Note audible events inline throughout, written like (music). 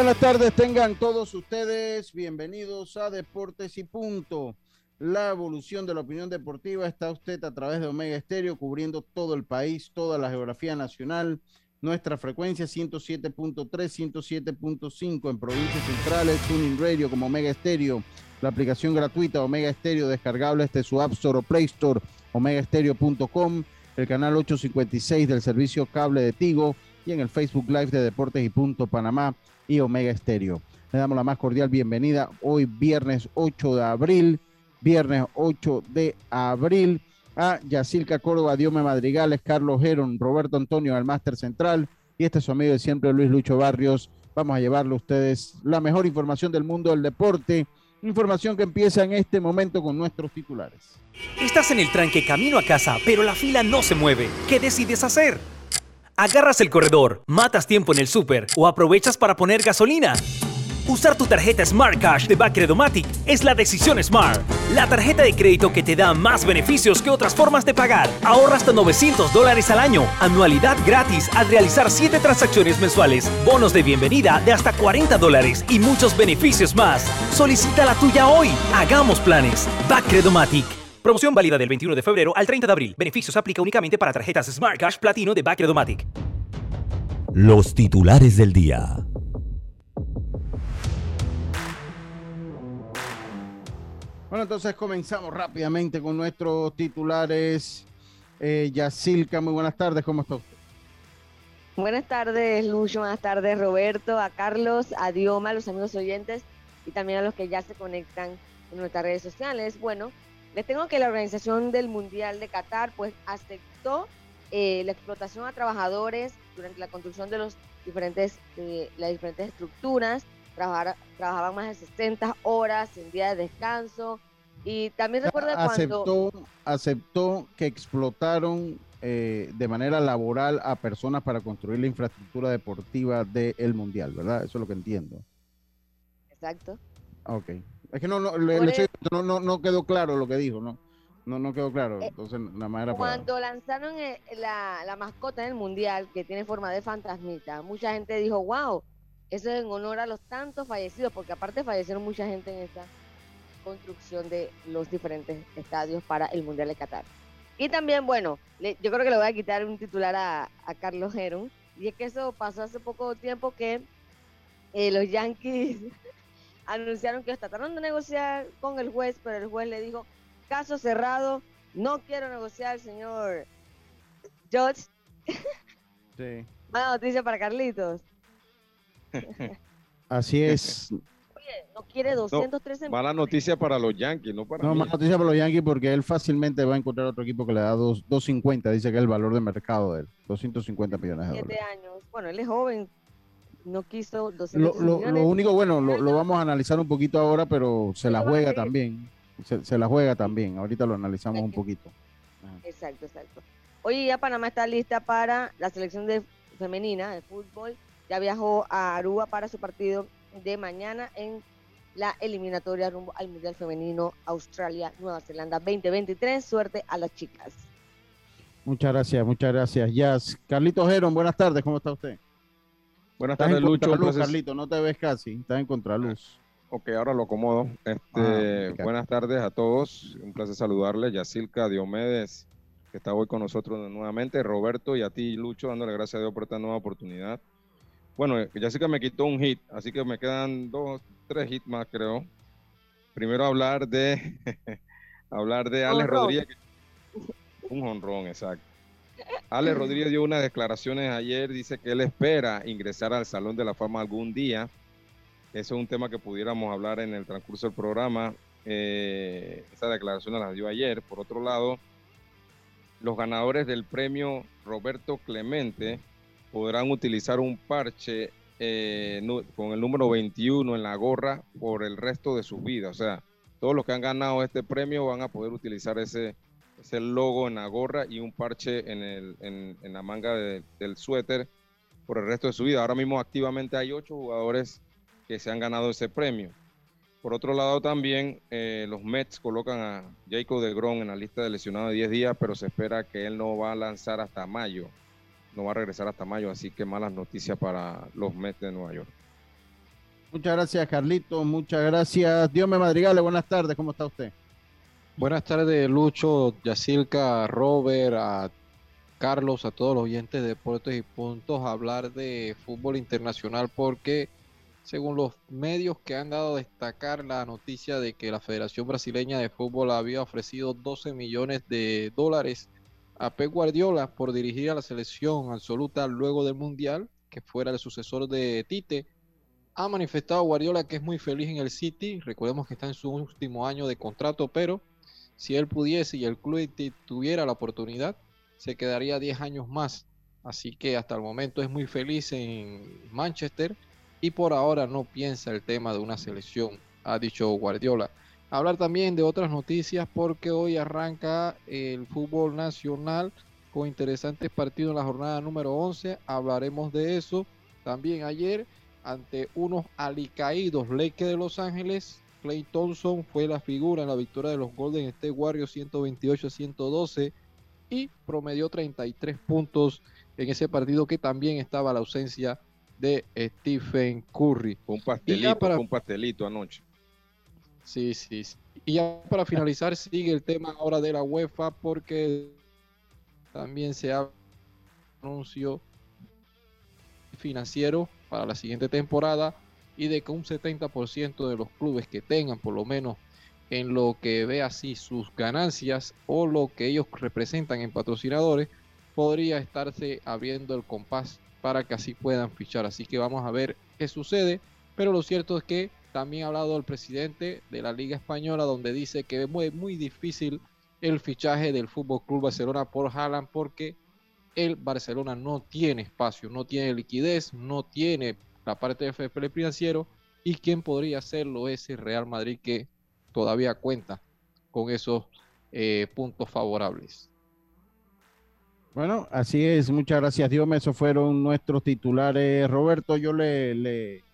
Buenas tardes, tengan todos ustedes bienvenidos a Deportes y Punto. La evolución de la opinión deportiva está usted a través de Omega Estéreo, cubriendo todo el país, toda la geografía nacional. Nuestra frecuencia 107.3, 107.5 en provincias centrales, Tuning Radio como Omega Estéreo, la aplicación gratuita Omega Estéreo descargable desde su App Store o Play Store, omegaestereo.com, el canal 856 del servicio cable de Tigo y en el Facebook Live de Deportes y Punto Panamá y Omega Estéreo. Le damos la más cordial bienvenida hoy viernes 8 de abril, viernes 8 de abril a Yacilca Córdoba, Diome Madrigales, Carlos Geron, Roberto Antonio al Máster Central y este es su amigo de siempre Luis Lucho Barrios. Vamos a llevarle a ustedes la mejor información del mundo del deporte, información que empieza en este momento con nuestros titulares. Estás en el tranque camino a casa, pero la fila no se mueve. ¿Qué decides hacer? Agarras el corredor, matas tiempo en el súper o aprovechas para poner gasolina. Usar tu tarjeta Smart Cash de Bacredomatic es la decisión Smart. La tarjeta de crédito que te da más beneficios que otras formas de pagar. Ahorra hasta 900 dólares al año. Anualidad gratis al realizar 7 transacciones mensuales. Bonos de bienvenida de hasta 40 dólares y muchos beneficios más. Solicita la tuya hoy. Hagamos planes. Bacredomatic. Promoción válida del 21 de febrero al 30 de abril. Beneficios aplica únicamente para tarjetas Smart Cash Platino de Bacredomatic. Los titulares del día. Bueno, entonces comenzamos rápidamente con nuestros titulares. Eh, Yacilca, muy buenas tardes, ¿cómo está usted? Buenas tardes, Lucho, buenas tardes, Roberto, a Carlos, a Dioma, a los amigos oyentes y también a los que ya se conectan en nuestras redes sociales. Bueno, les tengo que la Organización del Mundial de Qatar pues aceptó eh, la explotación a trabajadores durante la construcción de los diferentes, eh, las diferentes estructuras, trabajaban más de 60 horas en día de descanso y también recuerda aceptó, cuando... Aceptó que explotaron eh, de manera laboral a personas para construir la infraestructura deportiva del Mundial, ¿verdad? Eso es lo que entiendo. Exacto. Ok. Es que no, no, no, no, no, quedó claro lo que dijo, ¿no? No, no quedó claro. Eh, Entonces, nada más era Cuando lanzaron eh, la, la, mascota en el mundial, que tiene forma de fantasmita, mucha gente dijo, wow, eso es en honor a los tantos fallecidos, porque aparte fallecieron mucha gente en esta construcción de los diferentes estadios para el mundial de Qatar. Y también, bueno, yo creo que le voy a quitar un titular a, a Carlos Heron, y es que eso pasó hace poco tiempo que eh, los Yankees anunciaron que trataron de negociar con el juez, pero el juez le dijo, caso cerrado, no quiero negociar, señor George. (laughs) Sí. Mala noticia para Carlitos. (laughs) Así es. Oye, no quiere 213 no, Mala noticia para los Yankees, no para No, mala noticia para los Yankees porque él fácilmente va a encontrar otro equipo que le da 250, dice que es el valor de mercado de él, 250 millones de dólares. años. Bueno, él es joven, no quiso lo, único, bueno, lo, vamos a analizar un poquito ahora, pero se la juega también. Se, la juega también. Ahorita lo analizamos un poquito. Exacto, exacto. Hoy ya Panamá está lista para la selección de femenina de fútbol. Ya viajó a Aruba para su partido de mañana en la eliminatoria rumbo al Mundial Femenino Australia-Nueva Zelanda 2023. Suerte a las chicas. Muchas gracias, muchas gracias. Jazz. Carlitos Geron, buenas tardes, ¿cómo está usted? Buenas tardes, Lucho. Luz, Carlito, no te ves casi, estás en contraluz. Ok, ahora lo acomodo. Este, tardes a todos. Un placer saludarles. Yacilca Diomedes, que está hoy con nosotros nuevamente. Roberto y a ti, Lucho, dándole gracias a Dios por esta nueva oportunidad. Bueno, Yacilca me quitó un hit, así que me quedan dos, tres hits más, creo. Primero hablar de (laughs) hablar de Alex Rodríguez. Un honrón, exacto. Alex Rodríguez dio unas declaraciones ayer, dice que él espera ingresar al Salón de la Fama algún día. Eso es un tema que pudiéramos hablar en el transcurso del programa. Eh, esa declaración la dio ayer. Por otro lado, los ganadores del premio Roberto Clemente podrán utilizar un parche eh, con el número 21 en la gorra por el resto de su vida. O sea, todos los que han ganado este premio van a poder utilizar ese, ese logo en la gorra y un parche en, el, en, la manga del suéter por el resto de su vida. Ahora mismo activamente hay ocho jugadores que se han ganado ese premio. Por otro lado, también eh, los Mets colocan a Jacob de Gron en la lista de lesionados de 10 días, pero se espera que él no va a lanzar hasta mayo. No va a regresar hasta mayo, así que malas noticias para los Mets de Nueva York. Muchas gracias, Carlito. Muchas gracias. Dios me madrigale. Buenas tardes. ¿Cómo está usted? Buenas tardes, Lucho, Yacilca, Robert, a Carlos, a todos los oyentes de Deportes y Puntos. Hablar de fútbol internacional porque según los medios que han dado a destacar la noticia de que la Federación Brasileña de Fútbol había ofrecido 12 millones de dólares a Pep Guardiola por dirigir a la selección absoluta luego del Mundial, que fuera el sucesor de Tite. Ha manifestado Guardiola que es muy feliz en el City, recordemos que está en su último año de contrato, pero si él pudiese y el club tuviera la oportunidad, se quedaría 10 años más. Así que hasta el momento es muy feliz en Manchester y por ahora no piensa el tema de una selección, ha dicho Guardiola. Hablar también de otras noticias porque hoy arranca el fútbol nacional con interesantes partidos en la jornada número 11. Hablaremos de eso. También ayer ante unos alicaídos Lakers de Los Ángeles. Clay Thompson fue la figura en la victoria de los Golden State Warriors 128 a 112 y promedió 33 puntos en ese partido que también estaba la ausencia de Stephen Curry. Un pastelito, para... un pastelito anoche. Sí, sí, Y ya para finalizar sigue el tema ahora de la UEFA porque también se ha anuncio financiero para la siguiente temporada y de que un 70% de los clubes que tengan por lo menos en lo que ve así sus ganancias o lo que ellos representan en patrocinadores podría estarse abriendo el compás para que así puedan fichar. Así que vamos a ver qué sucede. Pero lo cierto es que también ha hablado el presidente de la Liga Española, donde dice que es muy, muy difícil el fichaje del Fútbol Club Barcelona por Haaland, porque el Barcelona no tiene espacio, no tiene liquidez, no tiene la parte de FP financiero. Y quien podría hacerlo es el Real Madrid, que todavía cuenta con esos eh, puntos favorables. Bueno, así es. Muchas gracias, Dios. Esos fueron nuestros titulares. Roberto, yo le, le,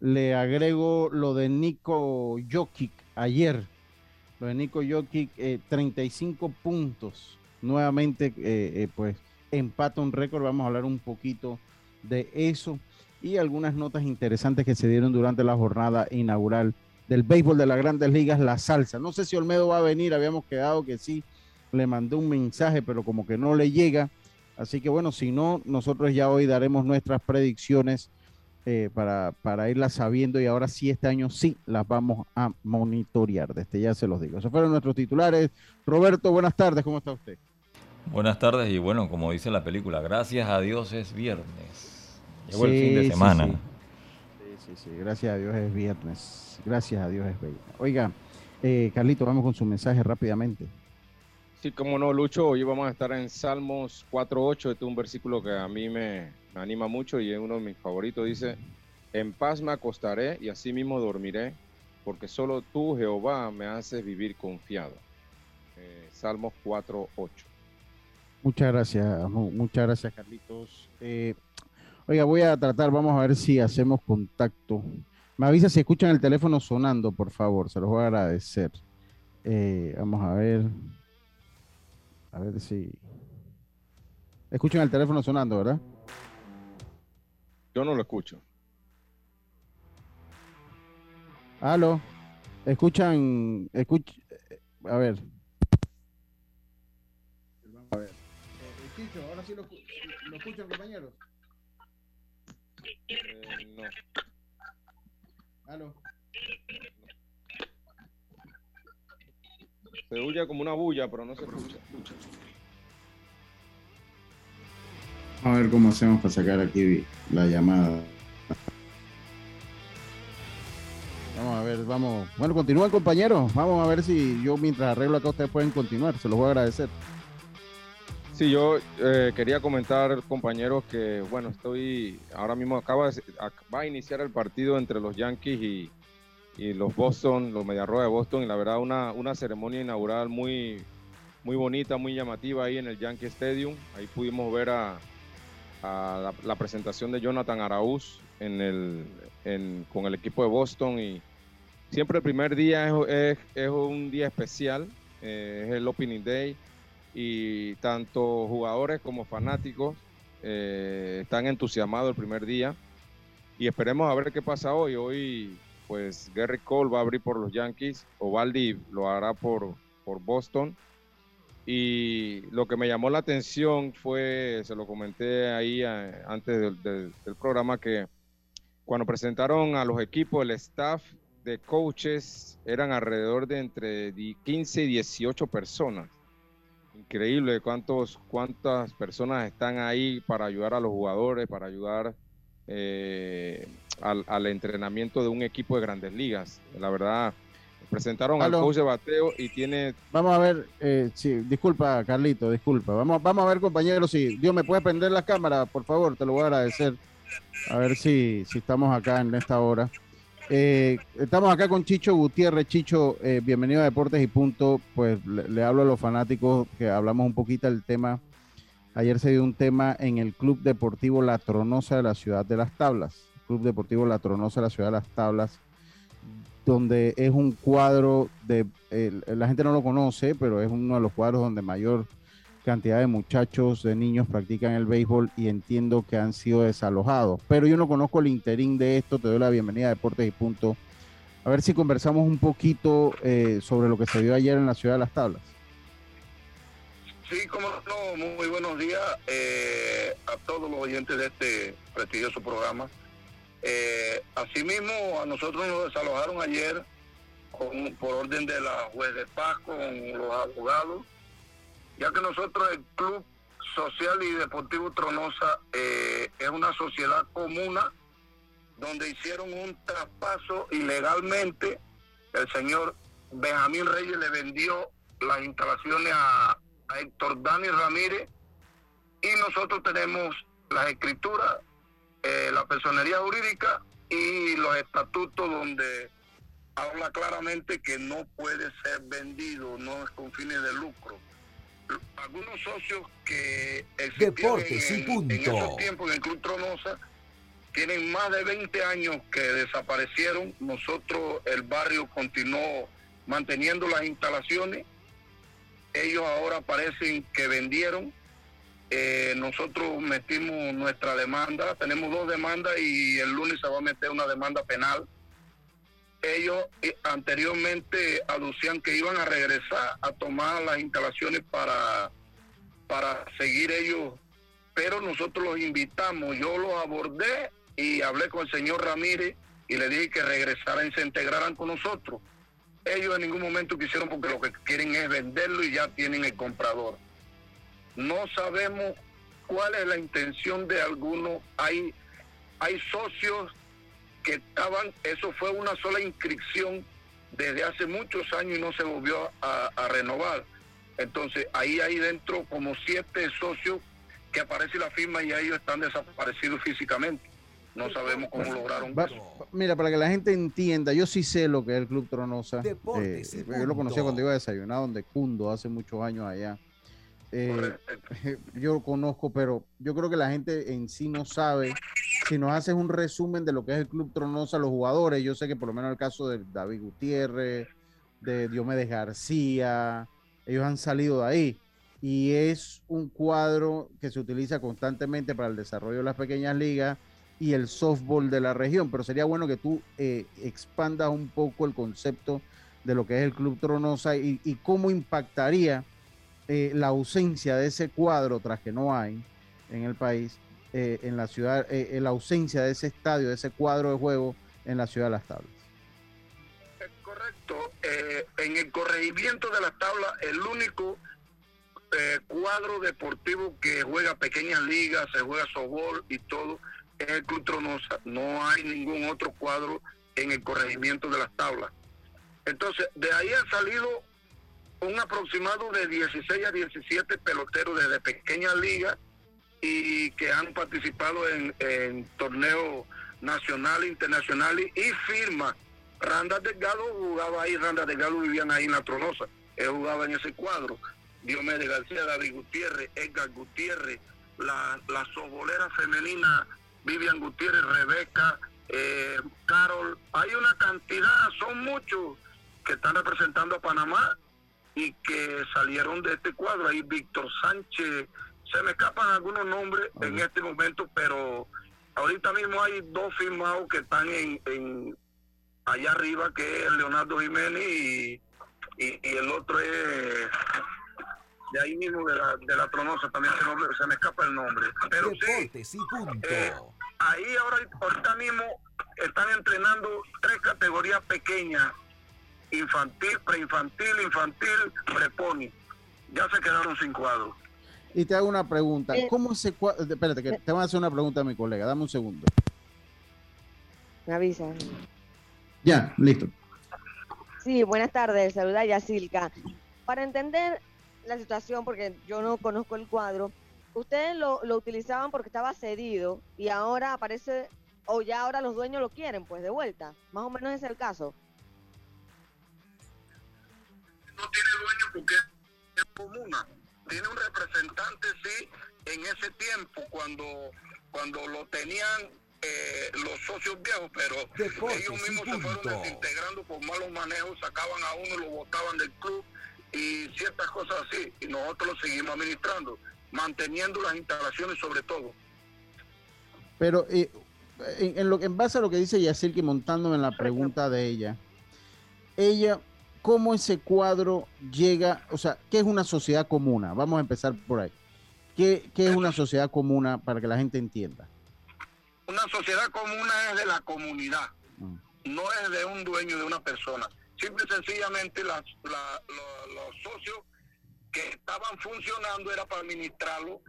le agrego lo de Nico Jokic ayer. Lo de Nico Jokic, 35 eh, puntos. Nuevamente, eh, pues empata un récord. Vamos a hablar un poquito de eso y algunas notas interesantes que se dieron durante la jornada inaugural del béisbol de las grandes ligas, la salsa. No sé si Olmedo va a venir, habíamos quedado que sí le mandé un mensaje, pero como que no le llega. Así que bueno, si no, nosotros ya hoy daremos nuestras predicciones eh, para, para irlas sabiendo y ahora sí, este año sí las vamos a monitorear. Desde ya se los digo. Esos fueron nuestros titulares. Roberto, buenas tardes, ¿cómo está usted? Buenas tardes y bueno, como dice la película, gracias a Dios es viernes. Llegó el fin de semana. Sí sí. sí, gracias a Dios es viernes. Gracias a Dios es viernes. Oiga, eh, Carlito, vamos con su mensaje rápidamente. Sí, como no, Lucho, hoy vamos a estar en Salmos 4.8, este es un versículo que a mí me, anima mucho y es uno de mis favoritos, dice, en paz me acostaré y así mismo dormiré, porque solo tú, Jehová, me haces vivir confiado. Eh, Salmos 4.8. Muchas gracias, muchas gracias, Carlitos. Eh, oiga, voy a tratar, vamos a ver si hacemos contacto. Me avisa si escuchan el teléfono sonando, por favor, se los voy a agradecer. Eh, vamos a ver. A ver si. Escuchan el teléfono sonando, ¿verdad? Yo no lo escucho. ¿Aló? Escuchan, escuch, a ver. Vamos a ver. Eh, Chicho, ahora sí lo, lo escuchan, compañeros. Eh, no. Aló. Se huye como una bulla, pero no se escucha. Vamos a ver cómo hacemos para sacar aquí la llamada. Vamos a ver, vamos. Bueno, continúen compañeros. Vamos a ver si yo mientras arreglo acá ustedes pueden continuar. Se los voy a agradecer. Sí, yo eh, quería comentar, compañeros, que bueno, estoy ahora mismo acaba va a iniciar el partido entre los Yankees y, los Boston, los Mediarrojas de Boston, y la verdad una, una ceremonia inaugural muy, muy bonita, muy llamativa ahí en el Yankee Stadium. Ahí pudimos ver a, la, presentación de Jonathan Arauz con el equipo de Boston y siempre el primer día es, es- es un día especial, eh, es el Opening Day y tanto jugadores como fanáticos eh, están entusiasmados el primer día y esperemos a ver qué pasa hoy. Hoy pues Gary Cole va a abrir por los Yankees, Ovaldi lo hará por, por Boston y lo que me llamó la atención fue, se lo comenté ahí eh, antes del, del- programa, que cuando presentaron a los equipos, el staff de coaches eran alrededor de entre di- 15 y 18 personas. Increíble cuántos, cuántas personas están ahí para ayudar a los jugadores, para ayudar eh, al, al entrenamiento de un equipo de grandes ligas. La verdad, presentaron al coach de bateo y tiene Vamos a ver, eh, sí, disculpa, Carlito, disculpa. Vamos, vamos a ver, compañeros, si Dios me puede prender la cámara, por favor, te lo voy a agradecer. A ver si, si estamos acá en esta hora. Eh, estamos acá con Chicho Gutiérrez. Chicho, eh, bienvenido a Deportes y Punto. Pues le, hablo a los fanáticos que hablamos un poquito del tema. Ayer se dio un tema en el Club Deportivo La Tronosa de la Ciudad de las Tablas. Club Deportivo La Tronosa de la Ciudad de las Tablas donde es un cuadro de, la gente no lo conoce, pero es uno de los cuadros donde mayor cantidad de muchachos, de niños practican el béisbol y entiendo que han sido desalojados. Pero yo no conozco el interín de esto, te doy la bienvenida a Deportes y Punto. A ver si conversamos un poquito eh, sobre lo que se dio ayer en la Ciudad de las Tablas. Sí, como no, muy buenos días eh, a todos los oyentes de este prestigioso programa. Eh, asimismo, a nosotros nos desalojaron ayer con- por orden de la juez de paz con los abogados, ya que nosotros, el Club Social y Deportivo Tronosa, eh, es una sociedad comuna donde hicieron un traspaso ilegalmente. El señor Benjamín Reyes le vendió las instalaciones a, Héctor Dani Ramírez y nosotros tenemos las escrituras, eh, la personería jurídica y los estatutos donde habla claramente que no puede ser vendido, no es con fines de lucro. Algunos socios que Deportes y en, en punto. esos tiempos en el Club Tronosa tienen más de 20 años que desaparecieron. Nosotros, el barrio continuó manteniendo las instalaciones. Ellos ahora parecen que vendieron. Eh, nosotros metimos nuestra demanda. Tenemos dos demandas y el lunes se va a meter una demanda penal. Ellos eh, anteriormente aducían que iban a regresar a tomar las instalaciones para, para seguir ellos pero nosotros los invitamos, yo los abordé y hablé con el señor Ramírez y le dije que regresaran y se integraran con nosotros. Ellos en ningún momento quisieron porque lo que quieren es venderlo y ya tienen el comprador. No sabemos cuál es la intención de algunos. Hay, hay socios que estaban, eso fue una sola inscripción desde hace muchos años y no se volvió a, a renovar. Entonces ahí hay dentro como siete socios que aparece la firma y ya ellos están desaparecidos físicamente. No sabemos cómo lograron Va- eso. mira, para que la gente entienda, yo sí sé lo que es el Club Tronosa. Deportes Eh, yo lo conocía cuando iba a desayunar donde Cundo hace muchos años allá. Eh, (laughs) yo lo conozco, pero yo creo que la gente en sí no sabe. Si nos haces un resumen de lo que es el Club Tronosa, los jugadores, yo sé que por lo menos el caso de David Gutiérrez, de Diomedes García, ellos han salido de ahí. Y es un cuadro que se utiliza constantemente para el desarrollo de las pequeñas ligas y el softball de la región. Pero sería bueno que tú eh, expandas un poco el concepto de lo que es el Club Tronosa y, cómo impactaría eh, la ausencia de ese cuadro, tras que no hay en el país, eh, en la ciudad, eh, la ausencia de ese estadio, de ese cuadro de juego en la ciudad de Las Tablas. Es correcto. en el corregimiento de Las Tablas, el único cuadro deportivo que juega pequeñas ligas, se juega softball y todo, es el Club Tronosa. No hay ningún otro cuadro en el corregimiento de Las Tablas. Entonces, de ahí ha salido un aproximado de 16 a 17 peloteros desde pequeñas ligas y que han participado en, torneos nacionales, internacionales y firma. Randa Delgado jugaba ahí, Randa Delgado vivían ahí en la Tronosa, él jugaba en ese cuadro. Diomedes García, David Gutiérrez, Edgar Gutiérrez, la, la sobolera femenina Vivian Gutiérrez, Rebeca, eh, Carol, hay una cantidad, son muchos que están representando a Panamá y que salieron de este cuadro. Ahí Víctor Sánchez, se me escapan algunos nombres en este momento, pero ahorita mismo hay dos firmados que están en, allá arriba, que es Leonardo Jiménez y, y, el otro es de ahí mismo de la, de la tronosa, también se, se me escapa el nombre. Pero sí, eh, ahí ahora, ahorita mismo están entrenando tres categorías pequeñas infantil, preinfantil, infantil, preponi. Ya se quedaron sin cuadro. Y te hago una pregunta. Eh. ¿Cómo se cuadro? Espérate, que eh. te voy a hacer una pregunta a mi colega. Dame un segundo. Me avisa. Ya, listo. Sí, buenas tardes. Saluda Yacilca. Para entender la situación, porque yo no conozco el cuadro, ustedes lo, lo utilizaban porque estaba cedido y ahora aparece, o ya ahora los dueños lo quieren, pues de vuelta. Más o menos es el caso. no tiene dueño porque es comuna. Tiene un representante, sí, en ese tiempo, cuando, cuando lo tenían eh, los socios viejos, pero ellos mismos se fueron desintegrando por malos manejos, sacaban a uno, lo botaban del club y ciertas cosas así. Y nosotros lo seguimos administrando, manteniendo las instalaciones sobre todo. Pero eh, en, lo, en base a lo que dice Yacir, que montándome en la pregunta de ella, ella cómo ese cuadro llega, o sea, ¿qué es una sociedad comuna? Vamos a empezar por ahí. ¿Qué, es una sociedad comuna para que la gente entienda? Una sociedad comuna es de la comunidad, mm. no es de un dueño de una persona. Simple y sencillamente los socios que estaban funcionando era para administrarlo.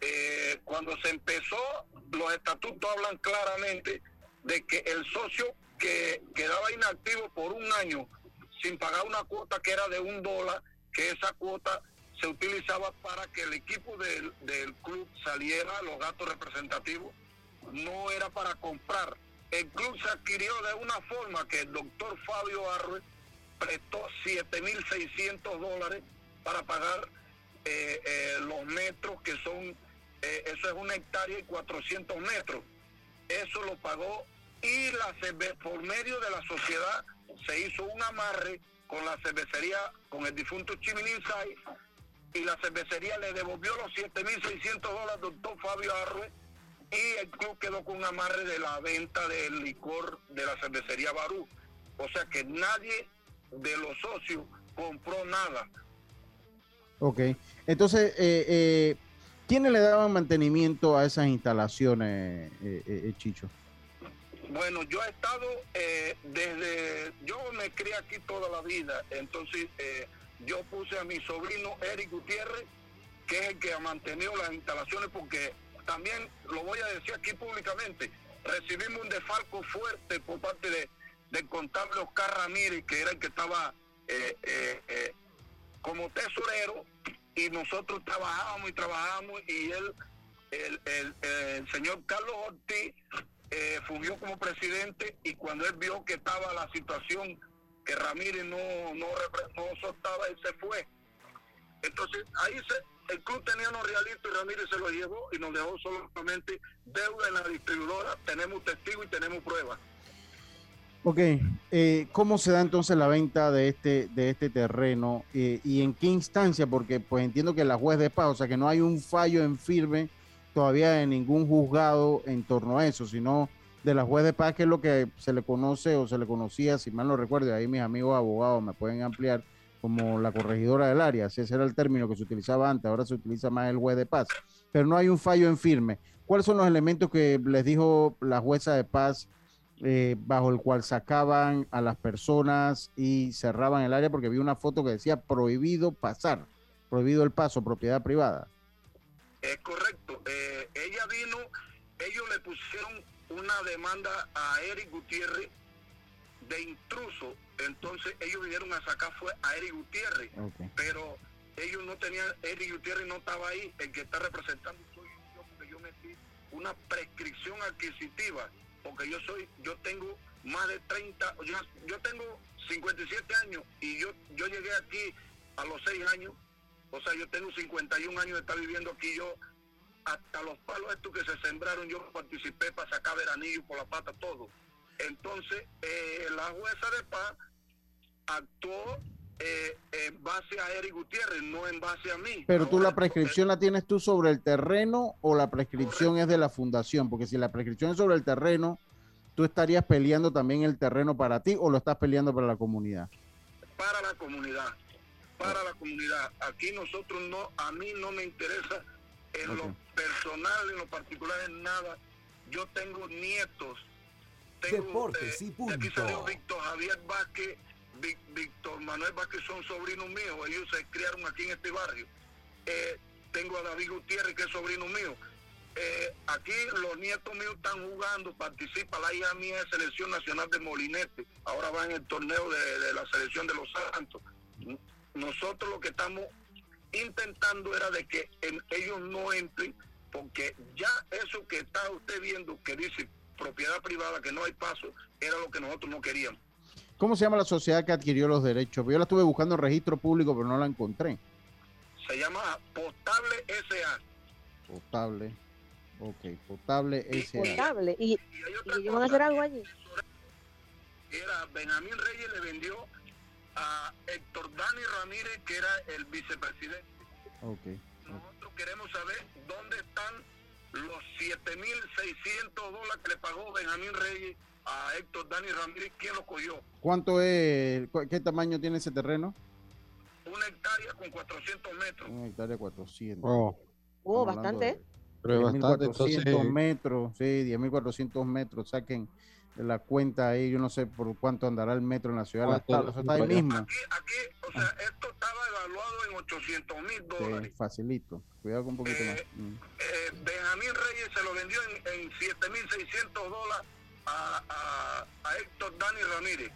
Eh, cuando se empezó, los estatutos hablan claramente de que el socio que quedaba inactivo por un año sin pagar una cuota que era de un dólar, que esa cuota se utilizaba para que el equipo del, club saliera, los gastos representativos, no era para comprar. El club se adquirió de una forma que el doctor Fabio Arrué prestó 7.600 dólares para pagar eh, eh, los metros que son, eh, eso es una hectárea y 400 metros. Eso lo pagó y la por medio de la sociedad se hizo un amarre con la cervecería, con el difunto Chimininsay, y la cervecería le devolvió los 7.600 dólares al doctor Fabio Arrué, y el club quedó con un amarre de la venta del licor de la cervecería Barú. O sea que nadie de los socios compró nada. Ok, entonces, eh, eh, ¿quiénes le daban mantenimiento a esas instalaciones, eh, eh Chicho? Bueno, yo he estado eh, desde, yo me crié aquí toda la vida, entonces eh, yo puse a mi sobrino Eric Gutiérrez, que es el que ha mantenido las instalaciones, porque también lo voy a decir aquí públicamente, recibimos un desfalco fuerte por parte de, del contable Oscar Ramírez, que era el que estaba eh, como tesorero, y nosotros trabajábamos y trabajábamos, y él, el, el, el señor Carlos Ortiz, eh, fungió como presidente y cuando él vio que estaba la situación que Ramírez no, no, no soltaba, él se fue. Entonces ahí se, el club tenía unos realitos y Ramírez se lo llevó y nos dejó solamente deuda en la distribuidora. Tenemos testigos y tenemos pruebas. Ok, eh, ¿cómo se da entonces la venta de este, de este terreno eh, y en qué instancia? Porque pues entiendo que la juez de paz, o sea que no hay un fallo en firme todavía en ningún juzgado en torno a eso, sino de la juez de paz, que es lo que se le conoce o se le conocía, si mal no recuerdo, ahí mis amigos abogados me pueden ampliar, como la corregidora del área, ese era el término que se utilizaba antes, ahora se utiliza más el juez de paz, pero no hay un fallo en firme. ¿Cuáles son los elementos que les dijo la jueza de paz eh, bajo el cual sacaban a las personas y cerraban el área? Porque vi una foto que decía prohibido pasar, prohibido el paso, propiedad privada. Es correcto. Eh, ella vino, ellos le pusieron una demanda a Eric Gutiérrez de intruso. Entonces ellos vinieron a sacar fue a Eric Gutiérrez. Pero ellos no tenían, Eric Gutiérrez no estaba ahí. El que está representando soy yo porque yo metí una prescripción adquisitiva. Porque yo soy, yo tengo más de 30, yo, yo tengo 57 años y yo, yo llegué aquí a los 6 años. O sea, yo tengo 51 años de estar viviendo aquí. Yo hasta los palos estos que se sembraron, yo participé para sacar veranillo por la pata, todo. Entonces, eh, la jueza de paz actuó eh, en base a Eric Gutiérrez, no en base a mí. Pero tú la prescripción la tienes tú sobre el terreno o la prescripción es de la fundación, porque si la prescripción es sobre el terreno, tú estarías peleando también el terreno para ti o lo estás peleando para la comunidad. Para la comunidad, para la comunidad. Aquí nosotros no, a mí no me interesa en lo personal, en lo particular, en nada. Yo tengo nietos. Tengo, Deportes y Aquí salió Víctor Javier Vázquez, Víctor Manuel Vázquez son sobrinos míos. Ellos se criaron aquí en este barrio. Eh, tengo a David Gutiérrez, que es sobrino mío. Eh, aquí los nietos míos están jugando, participa la hija mía de Selección Nacional de Molinete, ahora va en el torneo de, de la Selección de los Santos. Nosotros lo que estamos intentando era de que ellos no entren, porque ya eso que está usted viendo que dice propiedad privada, que no hay paso, era lo que nosotros no queríamos. ¿Cómo se llama la sociedad que adquirió los derechos? Yo la estuve buscando en registro público, pero no la encontré. Se llama Potable SA. Potable. Ok, Potable SA. Potable. ¿Y, ¿Y, van a hacer algo allí? Era Benjamín Reyes le vendió a Héctor Dani Ramírez, que era el vicepresidente. Okay, Nosotros queremos saber dónde están los 7.600 dólares que le pagó Benjamín Reyes a Héctor Dani Ramírez, ¿quién lo cogió? ¿Cuánto es, qué tamaño tiene ese terreno? Una hectárea con 400 metros. Una hectárea 400. Oh, oh bastante. Pero bastante, 400 metros, sí, 10.400 metros, saquen la cuenta ahí, yo no sé por cuánto andará el metro en la ciudad, está, está ahí mismo. Aquí, aquí, o sea, esto estaba evaluado en 800 mil dólares. Sí, facilito, cuidado con un poquito eh, más. Mm. Eh, Benjamín Reyes se lo vendió en, en 7.600 dólares a, a, a, Héctor Dani Ramírez.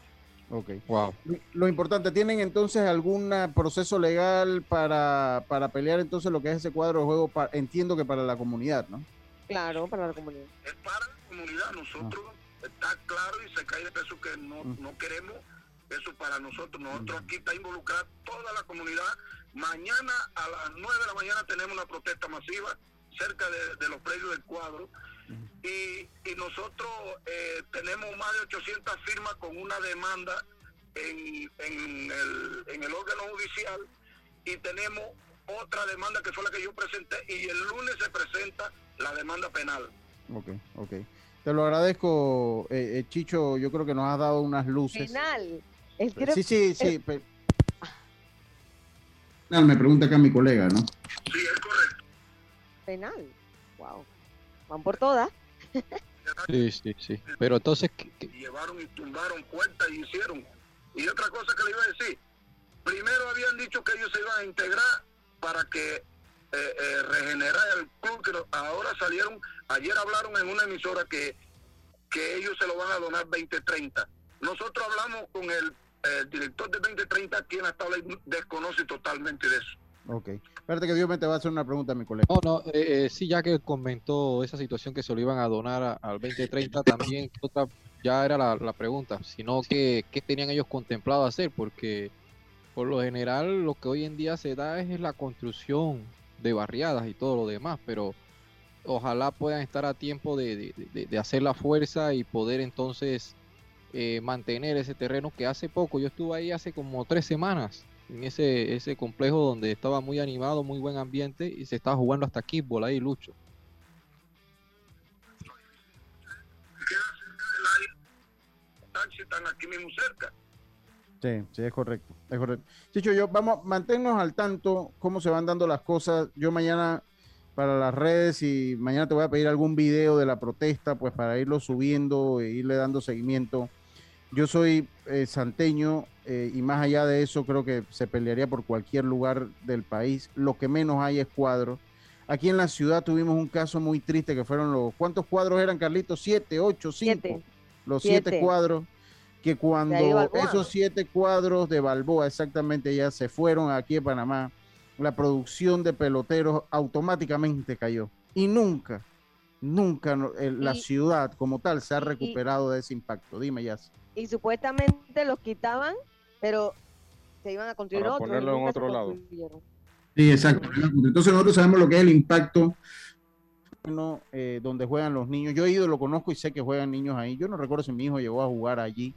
Ok. Wow. Lo importante, ¿tienen entonces algún proceso legal para, para pelear entonces lo que es ese cuadro de juego? Para, entiendo que para la comunidad, ¿no? Claro, para la comunidad. Es para la comunidad. Nosotros ah está claro y se cae de peso que no, no queremos eso para nosotros. Nosotros aquí está involucrada toda la comunidad. Mañana a las 9 de la mañana tenemos una protesta masiva cerca de, los predios del cuadro y, y nosotros eh, tenemos más de 800 firmas con una demanda en, en, el, en el órgano judicial y tenemos otra demanda que fue la que yo presenté y el lunes se presenta la demanda penal. Ok, ok. Te lo agradezco, eh, eh, Chicho. Yo creo que nos has dado unas luces. Penal. sí, sí, sí. Me pregunta acá mi colega, ¿no? Sí, es correcto. Penal. Wow. Van por todas. (laughs) sí, sí, sí. Pero entonces. Llevaron y tumbaron puertas y hicieron. Y otra cosa que le iba a decir. Primero habían dicho que ellos se iban a integrar para que eh, eh, regenerar el club, que ahora salieron, ayer hablaron en una emisora que, que ellos se lo van a donar 2030. Nosotros hablamos con el, director de 2030, quien hasta ahora desconoce totalmente de eso. Ok. Espérate que Dios me te va a hacer una pregunta a mi colega. No, no, eh, eh, sí, ya que comentó esa situación que se lo iban a donar al 2030, también otra, ya era la, la pregunta, sino que qué tenían ellos contemplado hacer, porque por lo general lo que hoy en día se da es la construcción de barriadas y todo lo demás, pero ojalá puedan estar a tiempo de, hacer la fuerza y poder entonces eh, mantener ese terreno que hace poco, yo estuve ahí hace como tres semanas en ese, ese complejo donde estaba muy animado, muy buen ambiente y se estaba jugando hasta kickball ahí, Lucho. ¿Qué hace están aquí mismo cerca. Sí, sí, es correcto, es correcto. Chicho, yo vamos, manténnos al tanto cómo se van dando las cosas. Yo mañana para las redes y mañana te voy a pedir algún video de la protesta, pues para irlo subiendo e irle dando seguimiento. Yo soy eh, santeño eh, y más allá de eso creo que se pelearía por cualquier lugar del país. Lo que menos hay es cuadros. Aquí en la ciudad tuvimos un caso muy triste que fueron los... ¿Cuántos cuadros eran, Carlitos? Siete, ocho, cinco. Siete. Los siete, Siete. cuadros que cuando esos siete cuadros de Balboa exactamente ya se fueron aquí en Panamá, la producción de peloteros automáticamente cayó. Y nunca, nunca eh, la Y- ciudad como tal se ha y- recuperado de ese impacto. Dime, ya. Y supuestamente los quitaban, pero se iban a construir Para otros. y ponerlo en otro lado. Sí, exacto. Entonces nosotros sabemos lo que es el impacto bueno, eh, donde juegan los niños. Yo he ido, lo conozco y sé que juegan niños ahí. Yo no recuerdo si mi hijo llegó a jugar allí,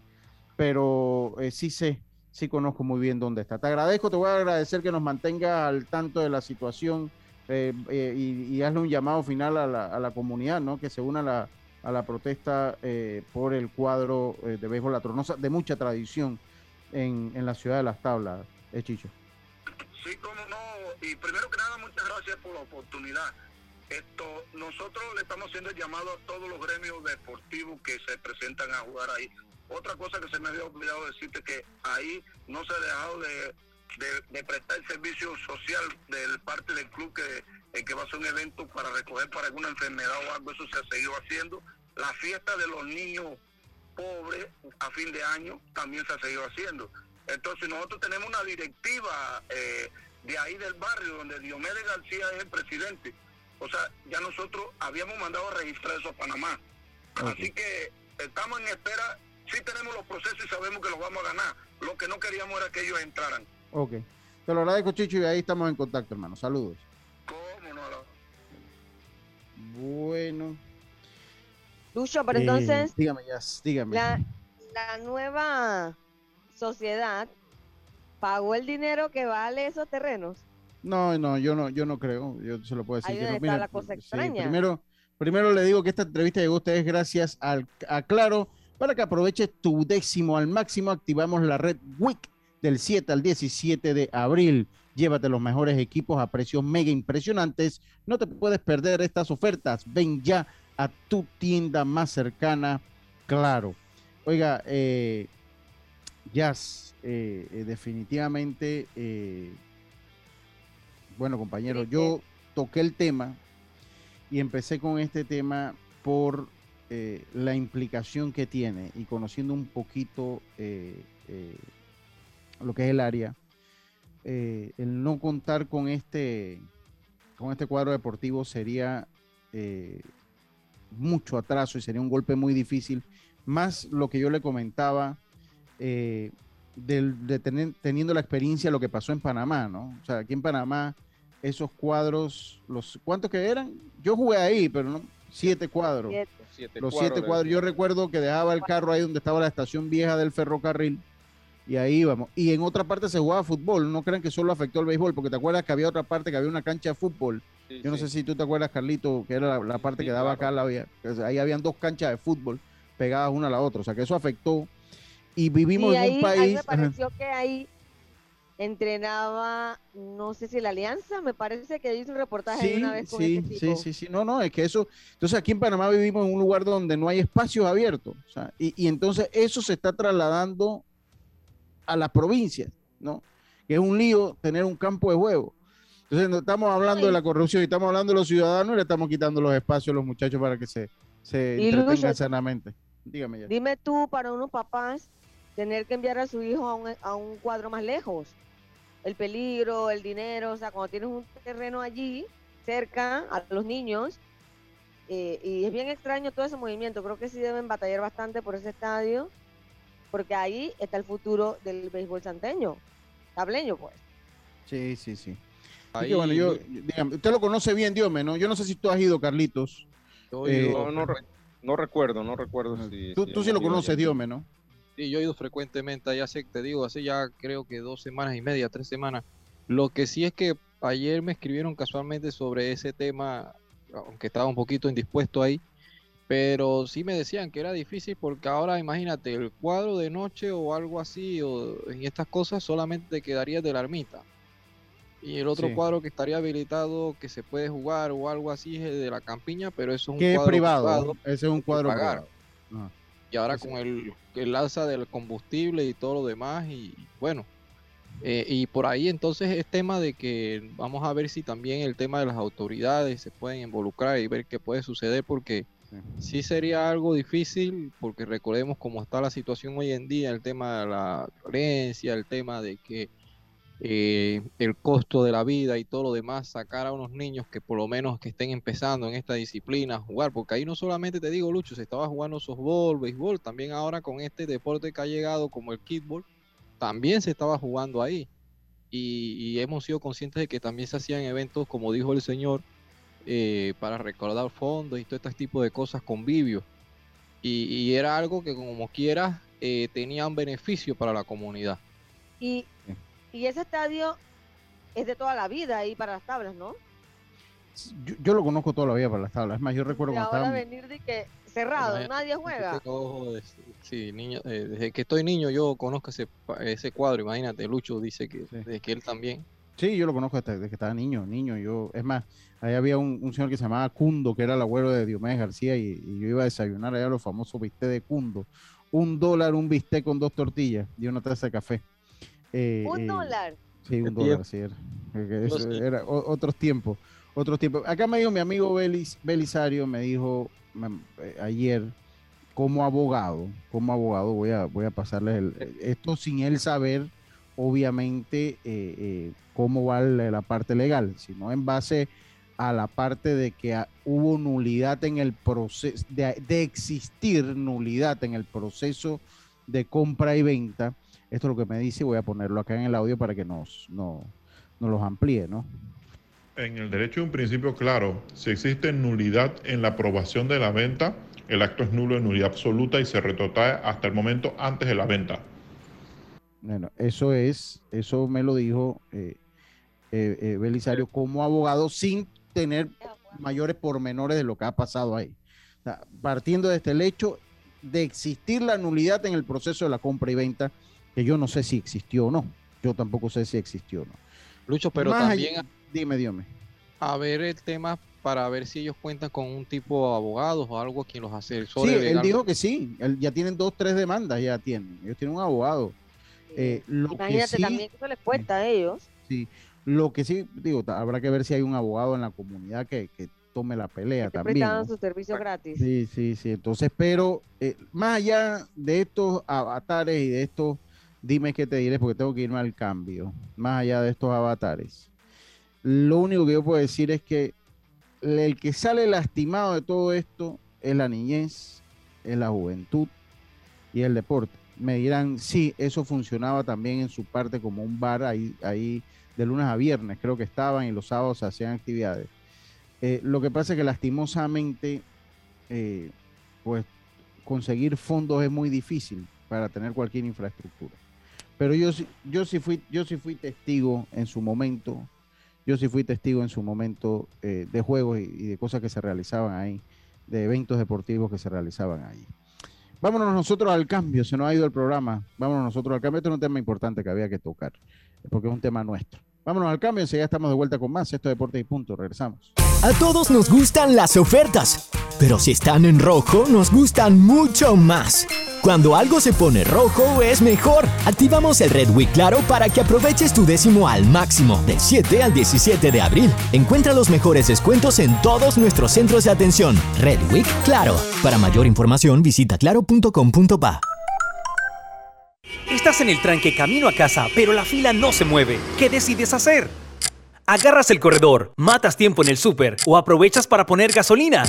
pero eh, sí sé, sí conozco muy bien dónde está. Te agradezco, te voy a agradecer que nos mantenga al tanto de la situación eh, eh, y, y hazle un llamado final a la, comunidad, ¿no? Que se una a la, a la protesta eh, por el cuadro eh, de béisbol La Tronosa, de mucha tradición en, en la ciudad de Las Tablas, eh, Chicho. Sí, cómo no. Y primero que nada, muchas gracias por la oportunidad. Esto, nosotros le estamos haciendo el llamado a todos los gremios deportivos que se presentan a jugar ahí. Otra cosa que se me había olvidado decirte que ahí no se ha dejado de, de- de prestar el servicio social del parte del club que, en que va a ser un evento para recoger para alguna enfermedad o algo, eso se ha seguido haciendo. La fiesta de los niños pobres a fin de año también se ha seguido haciendo. Entonces nosotros tenemos una directiva eh, de ahí del barrio donde Diomedes García es el presidente. O sea, ya nosotros habíamos mandado a registrar eso a Panamá. Así que estamos en espera, sí tenemos los procesos y sabemos que los vamos a ganar. Lo que no queríamos era que ellos entraran. Ok. Te lo agradezco, Chicho, y ahí estamos en contacto, hermano. Saludos. ¿Cómo no? Bueno. Lucho, pero eh, entonces, dígame, ya, dígame. la, la nueva sociedad pagó el dinero que vale esos terrenos. No, no, yo no, yo no creo. Yo se lo puedo decir. Ahí que donde no. está Mira, la cosa sí, extraña. primero, primero le digo que esta entrevista llegó a ustedes gracias al, a Claro. Para que aproveches tu décimo al máximo, activamos la red WIC del 7 al 17 de abril. Llévate los mejores equipos a precios mega impresionantes. No te puedes perder estas ofertas. Ven ya a tu tienda más cercana. Claro. Oiga, eh, Jazz, eh, eh, definitivamente, eh, bueno, compañero, yo toqué el tema y empecé con este tema por eh, la implicación que tiene y conociendo un poquito eh, eh, lo que es el área, el no contar con este, con este cuadro deportivo sería mucho atraso y sería un golpe muy difícil, más lo que yo le comentaba de tener, teniendo la experiencia de lo que pasó en Panamá, ¿no? O sea, aquí en Panamá, esos cuadros, los ¿cuántos que eran? Yo jugué ahí, pero no, siete cuadros. Siete. Siete Los cuadros siete cuadros. Yo recuerdo que dejaba el carro ahí donde estaba la estación vieja del ferrocarril y ahí íbamos. Y en otra parte se jugaba fútbol. No crean que solo afectó el béisbol, porque te acuerdas que había otra parte que había una cancha de fútbol. Sí, Yo no sí. sé si tú te acuerdas, Carlito, que era la, parte sí, que daba claro. acá. La, ahí habían dos canchas de fútbol pegadas una a la otra. O sea, que eso afectó. Y vivimos Y en ahí, un ahí país. me pareció que ahí entrenaba, no sé si la Alianza, me parece que hizo un reportaje Sí, una vez con sí, ese sí, tipo. sí, sí. No, no, es que eso. Entonces aquí en Panamá vivimos en un lugar donde no hay espacios abiertos. o sea, y, y entonces eso se está trasladando a las provincias, ¿no? Que es un lío tener un campo de juego. Entonces no estamos hablando de la corrupción y estamos hablando de los ciudadanos y le estamos quitando los espacios a los muchachos para que se, se entretengan Lucho, sanamente. Dígame ya. Dime tú, para unos papás, tener que enviar a su hijo a un, a un cuadro más lejos. El peligro, el dinero, o sea, cuando tienes un terreno allí, cerca a los niños, eh, y es bien extraño todo ese movimiento. Creo que sí deben batallar bastante por ese estadio, porque ahí está el futuro del béisbol santeño, tableño, pues. Sí, sí, sí. Ahí, que bueno, yo, dígame, usted lo conoce bien, Diome, ¿no? Yo no sé si tú has ido, Carlitos. yo Eh, ido No, no, re- no recuerdo, no recuerdo si. Tú, si tú sí lo conoces. Diome, ¿no? Sí, yo he ido frecuentemente allá, hace, te digo, hace ya creo que dos semanas y media, tres semanas. Lo que sí es que ayer me escribieron casualmente sobre ese tema, aunque estaba un poquito indispuesto ahí, Pero sí me decían que era difícil porque ahora imagínate, el cuadro de noche o algo así, o en estas cosas solamente te quedaría de la ermita. Y el otro Sí. cuadro que estaría habilitado, que se puede jugar o algo así, es el de la campiña, pero eso es un Que es cuadro privado. Ese es un cuadro privado. Ajá. Y ahora con el, el alza del combustible y todo lo demás, y bueno, eh, y por ahí entonces es tema de que vamos a ver si también el tema de las autoridades se pueden involucrar y ver qué puede suceder, porque sí sería algo difícil, porque recordemos cómo está la situación hoy en día, el tema de la violencia, el tema de que eh, el costo de la vida y todo lo demás, sacar a unos niños que por lo menos que estén empezando en esta disciplina a jugar, porque ahí no solamente te digo, Lucho, se estaba jugando softball, béisbol, también ahora con este deporte que ha llegado como el kickball, también se estaba jugando ahí. Y, y hemos sido conscientes de que también se hacían eventos, como dijo el señor, eh, para recaudar fondos y todo este tipo de cosas, convivio. Y, y era algo que como quiera eh, tenía un beneficio para la comunidad. Y, y ese estadio es de toda la vida ahí para las tablas, ¿no? Yo, yo lo conozco toda la vida para las tablas. Es más, yo recuerdo cuando ahora estaba. venir de que cerrado, nadie juega. ojo de- sí, niño, eh, desde que estoy niño yo conozco ese, pa- ese cuadro, imagínate, Lucho dice que, desde que él también. Sí, yo lo conozco desde, desde que estaba niño, niño. Yo, es más, ahí había un, un señor que se llamaba Cundo, que era el abuelo de Diomedes García, y, y yo iba a desayunar allá los famosos bistec de Cundo. Un dólar, un bistec con dos tortillas y una taza de café. Eh, Un eh, dólar. Sí, un dólar, sí era. Era otros tiempos, otros tiempos. Acá me dijo mi amigo Belis, Belisario, me dijo me- eh, ayer, como abogado, como abogado, voy a, voy a pasarles el- esto sin él saber, obviamente, eh, eh, cómo va la, la parte legal, sino en base a la parte de que hubo nulidad en el proceso, de, de existir nulidad en el proceso de compra y venta. Esto es lo que me dice, y voy a ponerlo acá en el audio para que nos, no, nos los amplíe, ¿no? En el derecho hay un principio claro. Si existe nulidad en la aprobación de la venta, el acto es nulo de nulidad absoluta y se retrotrae hasta el momento antes de la venta. Bueno, eso es, eso me lo dijo eh, eh, eh, Belisario como abogado sin tener mayores pormenores de lo que ha pasado ahí. O sea, partiendo de este hecho de existir la nulidad en el proceso de la compra y venta, que yo no sé si existió o no. Yo tampoco sé si existió o no. Lucho, pero Más también allá- dime, dime. a ver el tema para ver si ellos cuentan con un tipo de abogados o algo quien los asesore. Sí, él legal. dijo que sí. Él, ya tienen dos, tres demandas, ya tienen. Ellos tienen un abogado. Eh, lo que Imagínate sí- también que eso les cuesta a ellos. Sí, lo que sí, digo, habrá que ver si hay un abogado en la comunidad que, que tome la pelea Te también. prestan ¿no? sus servicios gratis. Sí, sí, sí. Entonces, pero eh, más allá de estos avatares y de estos, dime qué te diré porque tengo que irme al cambio. Más allá de estos avatares, lo único que yo puedo decir es que el que sale lastimado de todo esto es la niñez, es la juventud y el deporte. Me dirán, sí, eso funcionaba también en su parte como un bar ahí, ahí de lunes a viernes, creo que estaban y los sábados hacían actividades. Eh, lo que pasa es que lastimosamente, eh, pues conseguir fondos es muy difícil para tener cualquier infraestructura. Pero yo yo sí fui, yo fui testigo en su momento, yo sí fui testigo en su momento eh, de juegos y, de cosas que se realizaban ahí, de eventos deportivos que se realizaban ahí. Vámonos nosotros al cambio, se nos ha ido el programa. Vámonos nosotros al cambio. Este es un tema importante que había que tocar, porque es un tema nuestro. Vámonos al cambio, enseguida estamos de vuelta con más. Esto es Deportes y Punto. Regresamos. A todos nos gustan las ofertas, pero si están en rojo nos gustan mucho más. Cuando algo se pone rojo es mejor. Activamos el Red Week Claro para que aproveches tu décimo al máximo del 7 al 17 de abril. Encuentra los mejores descuentos en todos nuestros centros de atención. Red Week Claro. Para mayor información visita claro.com.pa. Estás en el tranque camino a casa, pero la fila no se mueve. ¿Qué decides hacer? ¿Agarras el corredor, matas tiempo en el súper o aprovechas para poner gasolina?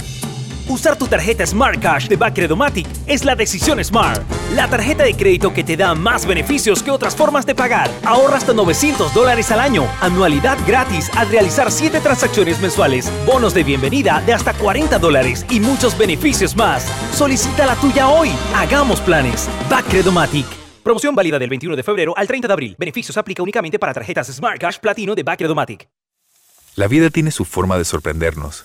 Usar tu tarjeta Smart Cash de Bacredomatic es la decisión Smart. La tarjeta de crédito que te da más beneficios que otras formas de pagar. Ahorra hasta 900 dólares al año. Anualidad gratis al realizar 7 transacciones mensuales. Bonos de bienvenida de hasta 40 dólares y muchos beneficios más. Solicita la tuya hoy. Hagamos planes. Bacredomatic. Promoción válida del 21 de febrero al 30 de abril. Beneficios aplica únicamente para tarjetas Smart Cash Platino de Bacredomatic. La vida tiene su forma de sorprendernos.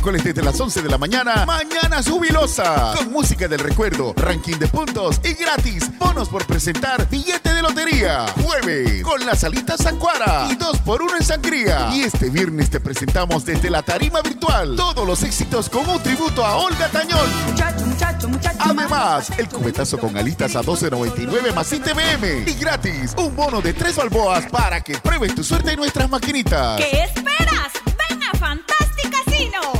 Miércoles desde las 11 de la mañana, Mañana Jubilosa. Con música del recuerdo, ranking de puntos y gratis. Bonos por presentar billete de lotería. Jueves, con la salita Sancuara y dos por uno en sangría. Y este viernes te presentamos desde la tarima virtual todos los éxitos con un tributo a Olga Tañón. Muchacho, muchacho, muchacho. Además, el cubetazo con alitas a 12.99 más ITBM. Y gratis, un bono de tres balboas para que pruebes tu suerte en nuestras maquinitas. ¿Qué esperas? Ven a Fantastic Casino.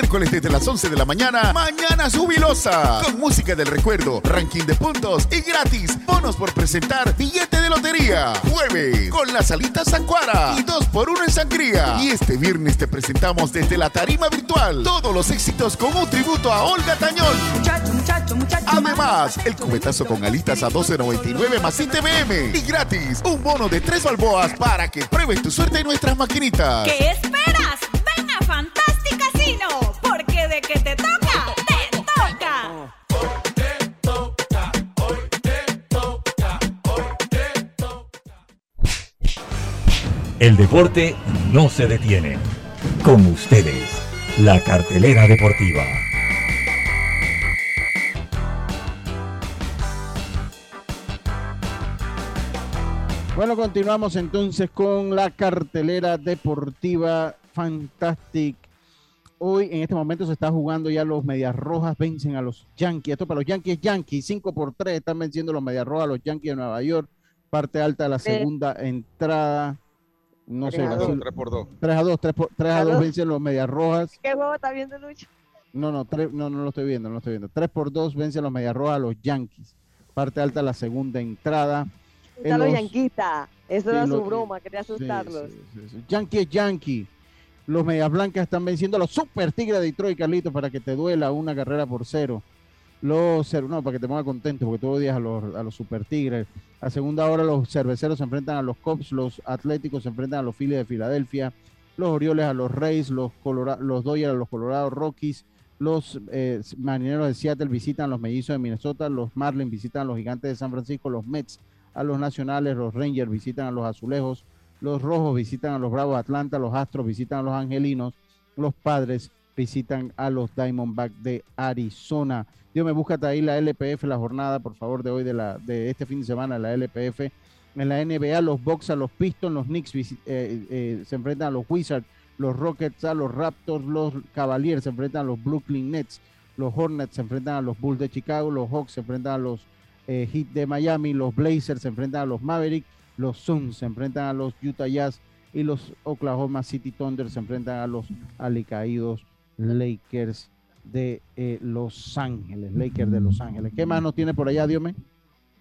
Miércoles desde las 11 de la mañana, Mañana Jubilosa. Con música del recuerdo, ranking de puntos y gratis. Bonos por presentar billete de lotería. Jueves, con la salita Sancuara y dos por uno en sangría. Y este viernes te presentamos desde la tarima virtual todos los éxitos con un tributo a Olga Tañón. Muchacho, muchacho, muchacho. Además, el cubetazo con alitas a 12.99 más ITBM. Y gratis, un bono de tres balboas para que pruebes tu suerte en nuestras maquinitas. ¿Qué esperas? Ven a Fantastic Casino. De que te toca, te toca. El deporte no se detiene. Con ustedes, la cartelera deportiva. Bueno, continuamos entonces con la cartelera deportiva Fantastic. Hoy en este momento se está jugando ya los Medias Rojas, vencen a los Yankees. Esto para los Yankees, Yankees, 5 por 3 están venciendo los Medias Rojas, los Yankees de Nueva York. Parte alta de la segunda entrada. No Tres sé, a así- dos. 3 por 2. 3 a 2, 3, por, 3 a A 2 dos. vencen los Medias Rojas. ¿Qué juego está viendo Lucho? No, no, tres, no, no lo estoy viendo, no lo estoy viendo. 3 por 2 vencen los Medias Rojas a los Yankees. Parte alta de la segunda entrada. Están En los los- yanquistas. Eso era su broma, quería Sí, asustarlos. sí, sí, sí. Yankee es Yankee. Los Medias Blancas están venciendo a los Super Tigres de Detroit, Carlitos, para que te duela una carrera por cero. Los cero, no, para que te ponga contento, porque tú odias a los, a los Super Tigres. A segunda hora los cerveceros se enfrentan a los Cubs, los Atléticos se enfrentan a los Phillies de Filadelfia, los Orioles a los Rays, los, Colora- los a los Colorado Rockies, los eh, Marineros de Seattle visitan a los Mellizos de Minnesota, los Marlins visitan a los Gigantes de San Francisco, los Mets a los Nacionales, los Rangers visitan a los Azulejos, los Rojos visitan a los Bravos de Atlanta, los Astros visitan a los Angelinos, los Padres visitan a los Diamondbacks de Arizona. Dios me búscate ahí la LPF, la jornada, por favor, de hoy, de, la, de este fin de semana, la LPF. En la NBA, los Bucks a los Pistons, los Knicks eh, eh, se enfrentan a los Wizards, los Rockets a los Raptors, los Cavaliers se enfrentan a los Brooklyn Nets, los Hornets se enfrentan a los Bulls de Chicago, los Hawks se enfrentan a los eh, Heat de Miami, los Blazers se enfrentan a los Mavericks, los Suns se enfrentan a los Utah Jazz y los Oklahoma City Thunder se enfrentan a los alicaídos Lakers de eh, Los Ángeles, Lakers de Los Ángeles. ¿Qué más nos tiene por allá, Diome?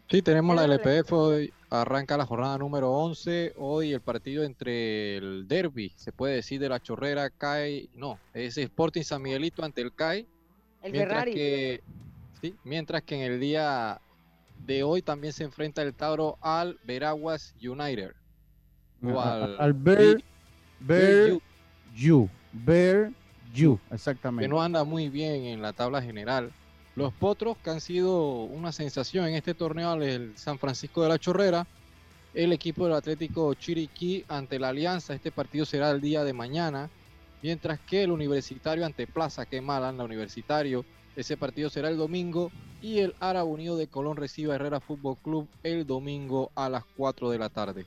Sí, tenemos la LPF hoy, arranca la jornada número 11, hoy el partido entre el derby, se puede decir, de la chorrera, CAI, no, es Sporting San Miguelito ante el CAI, El mientras Ferrari. que, sí, mientras que en el día de hoy también se enfrenta el Tauro al Veraguas United. O al, al Bear, Bear You, Bear You, exactamente. que no anda muy bien en la tabla general. Los Potros, que han sido una sensación en este torneo, el San Francisco de la Chorrera, el equipo del Atlético Chiriquí ante la Alianza. Este partido será el día de mañana, mientras que el Universitario ante Plaza, que mala la Universitario, ese partido será el domingo. Y el Árabe Unido de Colón recibe a Herrera Fútbol Club el domingo a las 4 de la tarde.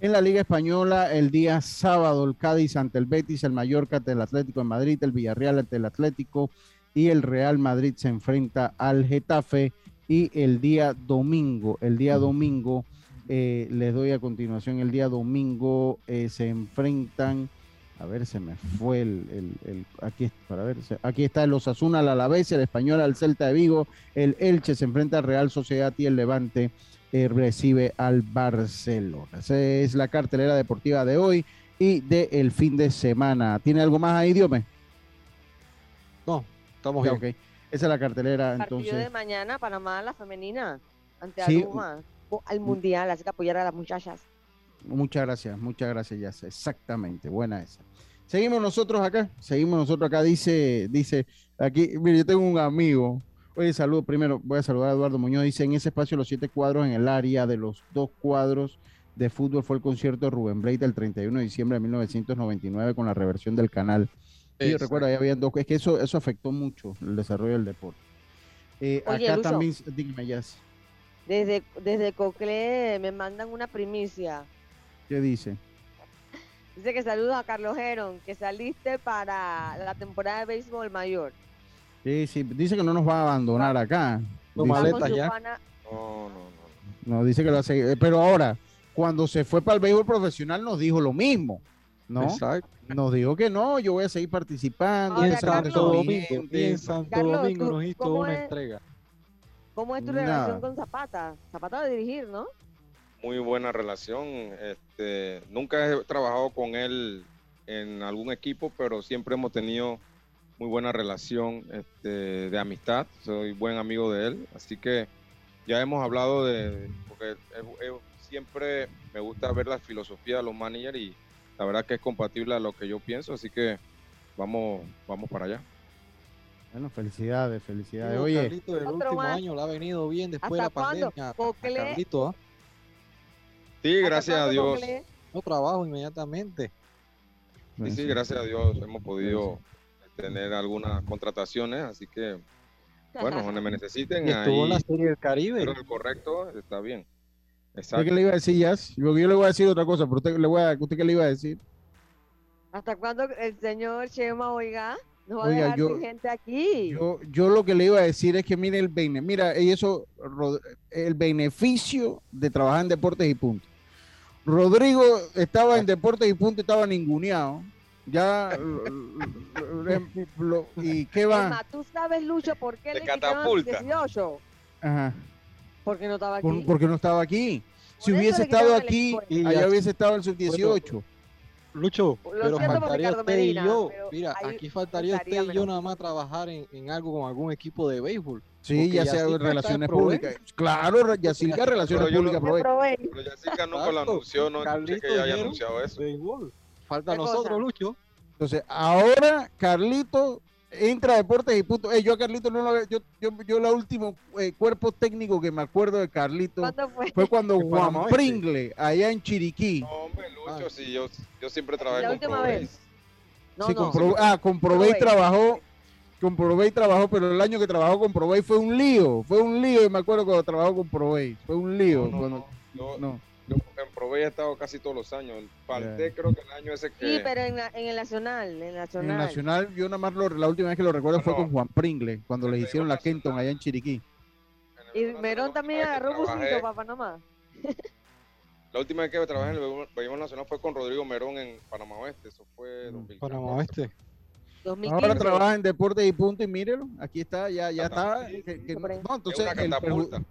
En la Liga Española, el día sábado, el Cádiz ante el Betis, el Mallorca ante el Atlético de Madrid, el Villarreal ante el Atlético y el Real Madrid se enfrenta al Getafe. Y el día domingo, el día domingo, eh, les doy a continuación, el día domingo eh, se enfrentan, a ver, se me fue el, el- el- aquí, para ver, aquí está el Osasuna al Alavés, el Español al Celta de Vigo, el Elche se enfrenta al Real Sociedad y el Levante eh, recibe al Barcelona. Esa es la cartelera deportiva de hoy y del el fin de semana. ¿Tiene algo más ahí, Diome? No, estamos bien. ok. Esa es la cartelera, Partido entonces. de mañana, Panamá, la femenina, ante Sí. Al Mundial, así que apoyar a las muchachas. Muchas gracias, muchas gracias, ya sé, exactamente, buena esa. Seguimos nosotros acá, seguimos nosotros acá, dice, dice, aquí, mire, yo tengo un amigo, oye, saludo, primero voy a saludar a Eduardo Muñoz, dice, en ese espacio los siete cuadros en el área de los dos cuadros de fútbol fue el concierto de Rubén Blade el 31 de diciembre de 1999 con la reversión del canal. Sí, yo recuerdo, ahí habían dos, es que eso, eso afectó mucho el desarrollo del deporte. Eh, Oye, acá Lucho. también, dígame, ya, Desde, desde Coclé me mandan una primicia. ¿Qué dice? Dice que saludos a Carlos Heron, que saliste para la temporada de béisbol mayor. Sí, sí, dice que no nos va a abandonar acá. Con maletas ya. pana- No, no, no. No, dice que lo hace. eh, Pero ahora, cuando se fue para el béisbol profesional, nos dijo lo mismo. ¿no? Exacto. Nos dijo que no, yo voy a seguir participando. Y en Ahora, que Santo Carlos. Domingo, en Santo Carlos, Domingo ¿tú nos hizo una es? entrega. ¿Cómo es tu Nada. relación con Zapata? Zapata va a dirigir, ¿no? Muy buena relación. Este, nunca he trabajado con él en algún equipo, pero siempre hemos tenido muy buena relación este, de amistad. Soy buen amigo de él, así que ya hemos hablado de, porque siempre me gusta ver la filosofía de los managers y la verdad que es compatible a lo que yo pienso, así que vamos, vamos para allá. Bueno, felicidades, felicidades. Oye, Carlito, el último más. año le ha venido bien después de la pandemia. Carlito, ¿ah? Sí, ¿Hasta gracias a Dios. No trabajo inmediatamente. Sí, sí, gracias a Dios hemos podido tener algunas contrataciones, así que bueno, donde me necesiten, Y estuvo en la ahí Serie del Caribe. pero el correcto está bien. ¿usted qué Exacto. le iba a decir, Jazz? Yo, yo le voy a decir otra cosa, pero usted, le voy a, ¿usted qué le iba a decir? ¿Hasta cuándo el señor Chema, oiga, nos va a dejar yo- gente aquí? Yo, yo lo que le iba a decir es que mire el bene, mira, y eso, el beneficio de trabajar en deportes y punto. Rodrigo estaba en deportes y punto, estaba ninguneado. Ya, lo- lo- ¿y qué va? Emma, ¿tú sabes, Lucho, por qué Te le quitaron catapulta. 18? Ajá. Porque no estaba aquí. Por- porque no estaba aquí. Si Por hubiese estado quitaron aquí, allá hubiese estado el sub-18. Lucho, Lo pero faltaría usted Medina, y yo. Mira, aquí faltaría faltaría usted y yo menos. nada más trabajar en, en algo con algún equipo de béisbol. Sí, ya sea Yacirca relaciones públicas. Claro, Yacirca, relaciones públicas. Pero Jessica nunca lo anunció, no escuché que ella haya anunciado eso. Béisbol. Falta ¿Qué nosotros, cosa? Lucho. Entonces, ahora Carlito entra a deportes y punto. Eh, yo a Carlito no lo yo, yo, yo la último eh, cuerpo técnico que me acuerdo de Carlito ¿Cuándo fue? fue cuando (laughs) Panamá Juan. Pringle, allá en Chiriquí, No, hombre, Lucho, Ah. sí, yo, yo siempre trabajé La con vez. No, sí, no. ah, con Provey. trabajó, con Provey trabajó, pero el año que trabajó con Provey fue un lío, fue un lío, y me acuerdo cuando trabajó con Provey, fue un lío. No, no, cuando- no. Yo, no. yo en Provey he estado casi todos los años. Falté, creo que el año ese que. Sí, pero en, la- en el Nacional, en el En Nacional. el Nacional, yo nada más lo- la última vez que lo recuerdo No, fue no. con Juan Pringle, cuando le En el hicieron la. Kenton allá en Chiriquí. en Y Nacional, Merón también agarró busito para Panamá. (laughs) La última vez que trabajé en el béisbol- nacional fue con Rodrigo Merón en Panamá Oeste. Eso fue 2000. Panamá Oeste. Ahora trabaja en Deportes y Punto y mírelo, aquí está, ya, ya está. que- que no, entonces el, perju-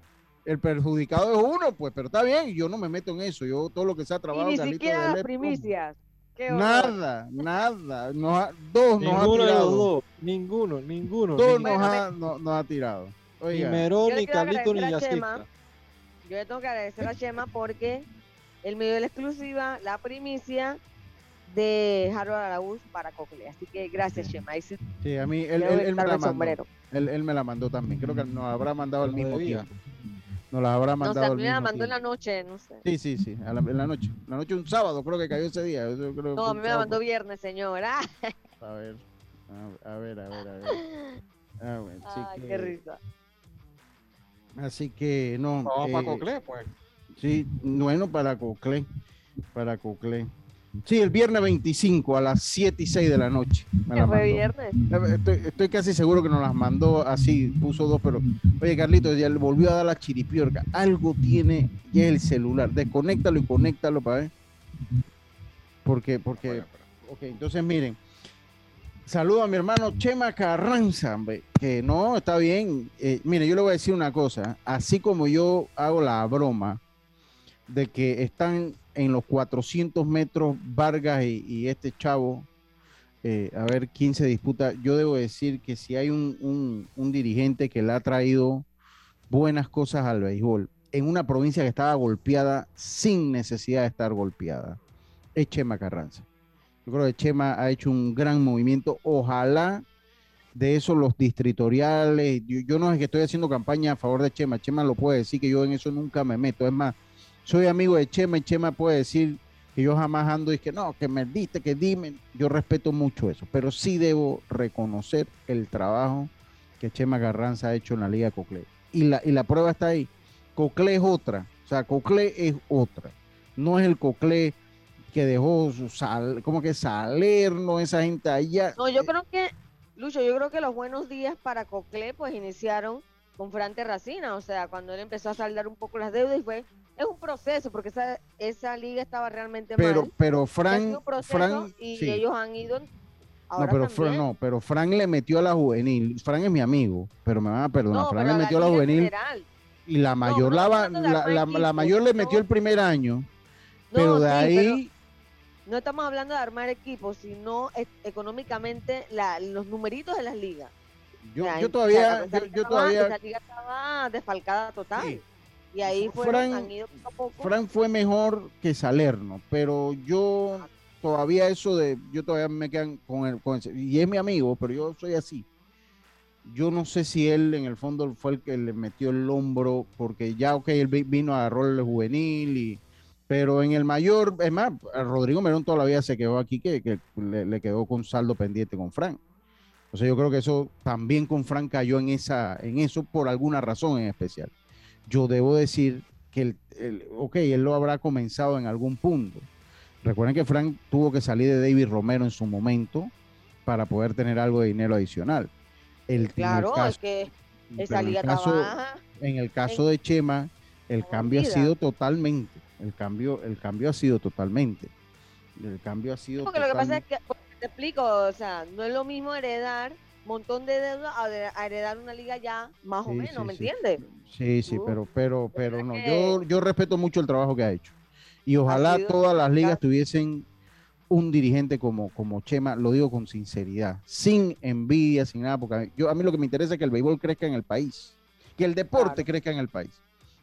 el perjudicado es uno, pues, pero está bien, yo no me meto en eso. Yo todo lo que sea trabajo, Y ni Carlito, siquiera las primicias. Nada, nada. Nos ha- dos nos ha Ninguno de los tirado. dos. Ninguno, ninguno. Dos ninguno. nos ha, no- nos ha tirado. Ni Oiga. Merón, Yo le ni Carlito, ni Chema. Yo le tengo que agradecer a Chema porque él me dio la exclusiva, la primicia de Harold Araúz para Cocle. Así que gracias, Chema. Ahí sí Sí, a mí, él, él- él me la el mandó. Él, él me la mandó también. Creo que nos habrá mandado al Lo mismo tiempo. Nos la habrá No mandado a al mí me la mandó en la tiempo. noche, no sé. Sí, sí, sí, a la- en la noche. La noche un sábado creo que cayó ese día. Yo creo No, a mí me la mandó viernes, señora. A ver, a, ver, a ver, a ver. A ver, Ay, que- qué risa. Así que no. Vamos para eh, Coclé, pues. Sí, bueno, para Coclé. Para Coclé. Sí, el viernes 25 a las 7 y 6 de la noche. Me la fue mandó. viernes. Eh, Estoy, estoy casi seguro que nos las mandó así, puso dos, pero oye, Carlitos, ya le volvió a dar la chiripiorca. Algo tiene ya el celular. Desconéctalo y conéctalo para ver. Porque, porque, ok, entonces miren. Saludo a mi hermano Chema Carranza, hombre, que no, está bien. Eh, mire, yo le voy a decir una cosa. Así como yo hago la broma de que están en los 400 metros Vargas y, este chavo, eh, a ver quién se disputa. Yo debo decir que si hay un, un- un dirigente que le ha traído buenas cosas al béisbol en una provincia que estaba golpeada sin necesidad de estar golpeada, es Chema Carranza. Yo creo que Chema ha hecho un gran movimiento. Ojalá de eso los distritoriales. Yo, yo no es que estoy haciendo campaña a favor de Chema. Chema lo puede decir que yo en eso nunca me meto. Es más, soy amigo de Chema y Chema puede decir que yo jamás ando y que no, que me diste, que dime. Yo respeto mucho eso, pero sí debo reconocer el trabajo que Chema Carranza ha hecho en la Liga Coclé. Y la, y la prueba está ahí. Coclé es otra. O sea, Coclé es otra. No es el Coclé que dejó su sal, como que Salerno, esa gente allá. No, yo creo que, Lucho, yo creo que los buenos días para Coclé pues iniciaron con Fran Terracina, o sea, cuando él empezó a saldar un poco las deudas y fue, es un proceso, porque esa, esa liga estaba realmente Pero, mal. pero Fran, Fran, y sí. ellos han ido No, pero Fran, no, pero Fran le metió a la juvenil. Fran es mi amigo, pero me van a perdonar. No, Fran le metió a la juvenil general. y la mayor, no la, la, la- mayor le metió el primer año, pero de sí, ahí, No estamos hablando de armar equipos, sino económicamente la- los numeritos de las ligas. yo, O sea, yo todavía, esa yo, liga yo estaba- todavía, esa liga estaba desfalcada total. Sí. Y ahí fueron, Fran- han ido poco a poco. Fran fue mejor que Salerno, pero yo todavía eso de, yo todavía me quedan con el, con ese- y es mi amigo, pero yo soy así. Yo no sé si él en el fondo fue el que le metió el hombro, porque ya, ok, él vi- vino a rol juvenil, y, pero en el mayor, es más, Rodrigo Merón toda la vida se quedó aquí, que, que le, le quedó con saldo pendiente con Fran. O sea, yo creo que eso también con Fran cayó en, esa, en eso por alguna razón en especial. Yo debo decir que, el, el- ok, él lo habrá comenzado en algún punto. Recuerden que Frank tuvo que salir de David Romero en su momento para poder tener algo de dinero adicional. El, Claro, es que en el caso- trabaja. en el caso de Chema, el cambio ha sido totalmente. El cambio, el cambio ha sido totalmente. El cambio ha sido Porque lo que pasa es que, te explico, o sea, no es lo mismo heredar montón de deuda a, heredar una liga ya más o menos, sí, ¿me sí. entiendes? Sí, sí, Uh, pero, pero, pero no. Yo, yo respeto mucho el trabajo que ha hecho. Y ojalá todas las ligas tuviesen un dirigente como, como Chema, lo digo con sinceridad, sin envidia, sin nada, porque a mí, yo, a mí lo que me interesa es que el béisbol crezca en el país, que el deporte crezca en el país.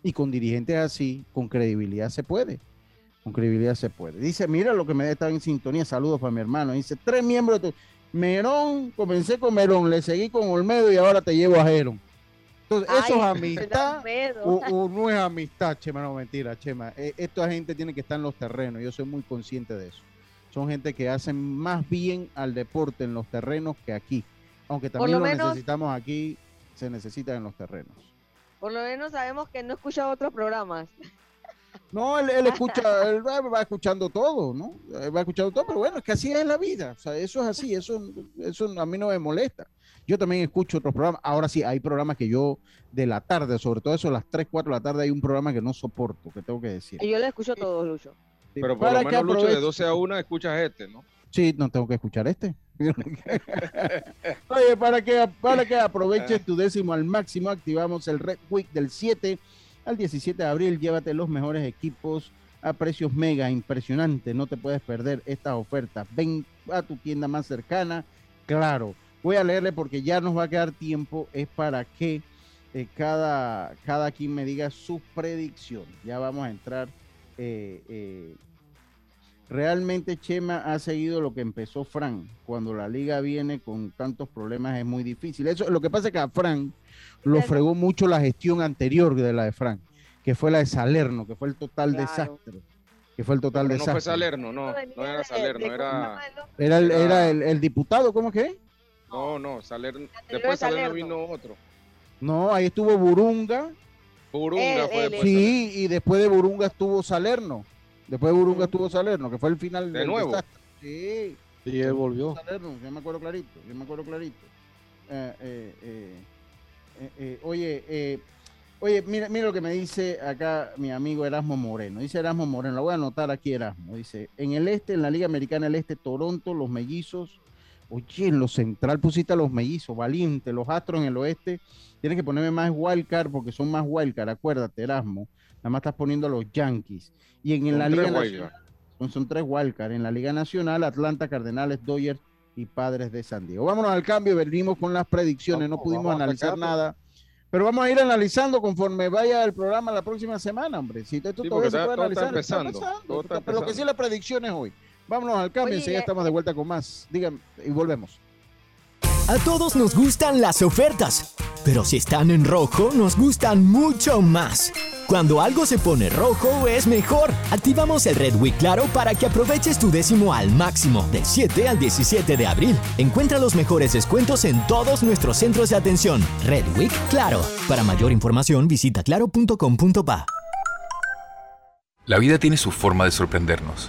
Y con dirigentes así, con credibilidad se puede. Con credibilidad se puede. Dice, mira lo que me está en sintonía, saludos para mi hermano. Dice, tres miembros de tu... Merón, comencé con Merón, le seguí con Olmedo y ahora te llevo a Jerón. Entonces, eso es (laughs) Ay, amistad Olmedo. o, o (laughs) no es amistad, Chema, no mentira, Chema. Eh, esta gente tiene que estar en los terrenos, yo soy muy consciente de eso. Son gente que hacen más bien al deporte en los terrenos que aquí. Aunque también lo lo, menos- necesitamos aquí, se necesita en los terrenos. Por lo menos sabemos que no escucha otros programas. (laughs) No, él, él escucha, él va, va escuchando todo, ¿no? Él va escuchando todo, pero bueno, es que así es la vida. O sea, eso es así, eso, eso a mí no me molesta. Yo también escucho otros programas. Ahora sí, hay programas que yo de la tarde, sobre todo eso, a las 3, 4 de la tarde, hay un programa que no soporto, que tengo que decir. Y yo lo escucho todos, Lucho. Pero por Para lo que menos, Lucho, de aproveche- 12 a 1 escuchas este, ¿no? Sí, no tengo que escuchar este. (laughs) Oye, para que, para que aproveches tu décimo al máximo, activamos el Red Week del 7 al 17 de abril. Llévate los mejores equipos a precios mega impresionantes. No te puedes perder estas ofertas. Ven a tu tienda más cercana. Claro, voy a leerle porque ya nos va a quedar tiempo. Es para que eh, cada, cada quien me diga su predicción. Ya vamos a entrar. eh, eh, realmente Chema ha seguido lo que empezó Fran. Cuando la liga viene con tantos problemas es muy difícil. Eso, lo que pasa es que a Fran lo fregó mucho la gestión anterior de la de Fran, que fue la de Salerno, que fue el total Claro. desastre. Que fue el total Pero no desastre. fue Salerno, no. No era Salerno, era. Era el, era el, el diputado, ¿cómo que? No, no, Salerno. Después Salerno vino otro. No, ahí estuvo Burunga. Burunga fue después. Sí, y después de Burunga estuvo Salerno. Después de Burunga estuvo Salerno, que fue el final ¿De del nuevo? desastre. Sí. Y él volvió. Salerno, yo me acuerdo clarito, yo me acuerdo clarito. Eh, eh, eh, eh, oye, eh, oye, mira, mira lo que me dice acá mi amigo Erasmo Moreno. Dice Erasmo Moreno, lo voy a anotar aquí Erasmo. Dice, en el este, en la Liga Americana del Este, Toronto, los mellizos. Oye, en lo central pusiste a los mellizos, valiente, los astros en el oeste. Tienes que ponerme más wildcard porque son más wildcard, acuérdate, Erasmo. Nada más estás poniendo a los Yankees. Y en, en la Liga. Nacional, son, son tres wildcard. En la Liga Nacional, Atlanta, Cardenales, Dodgers y Padres de San Diego. Vámonos al cambio, venimos con las predicciones, no Vamos, pudimos analizar nada. Pero vamos a ir analizando conforme vaya el programa la próxima semana, hombre. Si esto Sí, todavía se está- puede todo está analizar, empezando, todo está pero lo que sí las predicciones hoy. Vámonos al cambio, Oye, enseguida eh, estamos de vuelta con más. Díganme, y volvemos. A todos nos gustan las ofertas, pero si están en rojo nos gustan mucho más. Cuando algo se pone rojo es mejor. Activamos el Red Week Claro para que aproveches tu décimo al máximo del 7 al 17 de abril. Encuentra los mejores descuentos en todos nuestros centros de atención. Red Week Claro. Para mayor información visita claro.com.pa. La vida tiene su forma de sorprendernos,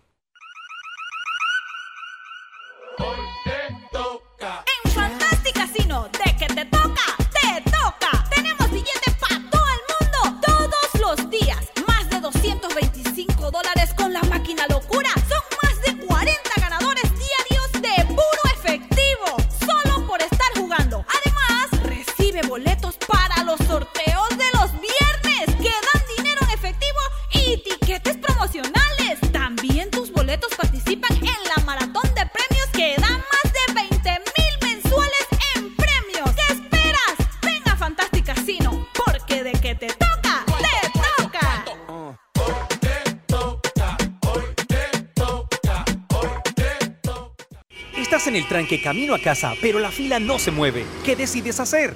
Tranque camino a casa, pero la fila no se mueve. ¿Qué decides hacer?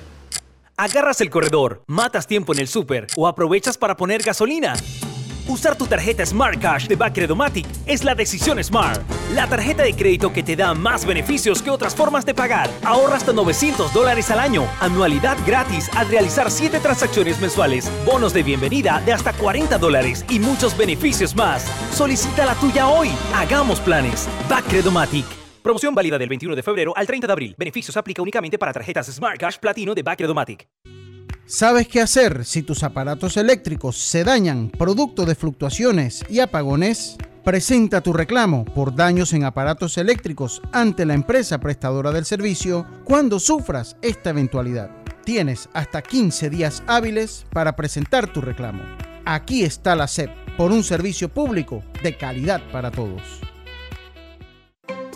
Agarras el corredor, matas tiempo en el súper o aprovechas para poner gasolina. Usar tu tarjeta Smart Cash de Bacredomatic es la decisión Smart. La tarjeta de crédito que te da más beneficios que otras formas de pagar. Ahorra hasta 900 dólares al año. Anualidad gratis al realizar 7 transacciones mensuales. Bonos de bienvenida de hasta 40 dólares y muchos beneficios más. Solicita la tuya hoy. Hagamos planes. Bacredomatic. Promoción válida del 21 de febrero al 30 de abril. Beneficios aplica únicamente para tarjetas Smart Cash Platino de Bacredomatic. ¿Sabes qué hacer si tus aparatos eléctricos se dañan producto de fluctuaciones y apagones? Presenta tu reclamo por daños en aparatos eléctricos ante la empresa prestadora del servicio cuando sufras esta eventualidad. Tienes hasta 15 días hábiles para presentar tu reclamo. Aquí está la SEP por un servicio público de calidad para todos.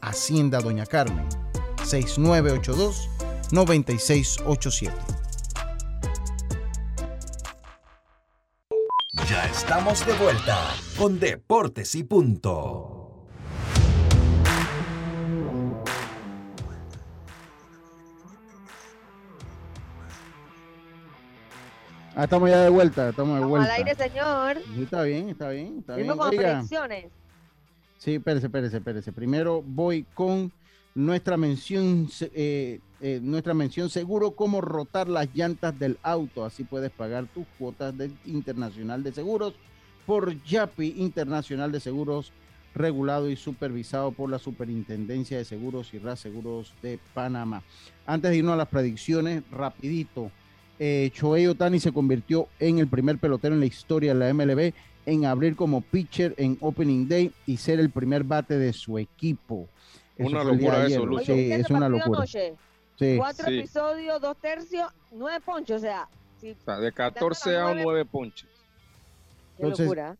Hacienda Doña Carmen 6982 9687. Ya estamos de vuelta con Deportes y Punto. Ah, estamos ya de vuelta, estamos de vuelta. al aire, señor. Sí, está bien, está bien, está bien. con Oiga, predicciones. Sí, espérese, espérese, espérese. Primero voy con nuestra mención, eh, eh, nuestra mención seguro cómo rotar las llantas del auto. Así puedes pagar tus cuotas del Internacional de Seguros por YAPI Internacional de Seguros, regulado y supervisado por la Superintendencia de Seguros y RAS Seguros de Panamá. Antes de irnos a las predicciones, rapidito. Eh, Shohei Otani se convirtió en el primer pelotero en la historia de la MLB en abrir como pitcher en Opening Day y ser el primer bate de su equipo. Una el día locura eso, ayer. Lucho. Sí, Oye, es una locura. Sí. Cuatro Sí. episodios, dos tercios, nueve ponchos. O sea, si, O sea, de 14 a 9 ponches. qué Entonces, locura.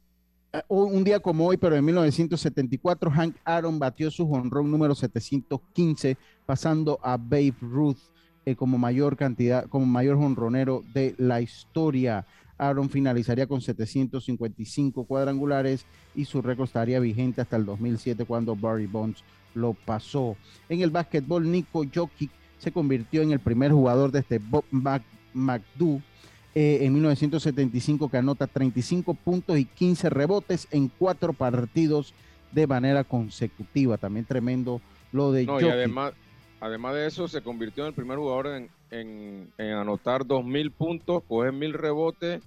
Eh, Un día como hoy, pero en 1974, Hank Aaron batió su jonrón número 715, pasando a Babe Ruth eh, como mayor cantidad, como mayor jonronero de la historia. Aaron finalizaría con 755 cuadrangulares y su récord estaría vigente hasta el 2007 cuando Barry Bonds lo pasó. En el básquetbol, Nico Jokic se convirtió en el primer jugador de este Bob Mac- McDo eh, en 1975 que anota 35 puntos y 15 rebotes en cuatro partidos de manera consecutiva. También tremendo lo de No, y además, además de eso, se convirtió en el primer jugador en, en, en anotar 2.000 puntos, coger 1.000 rebotes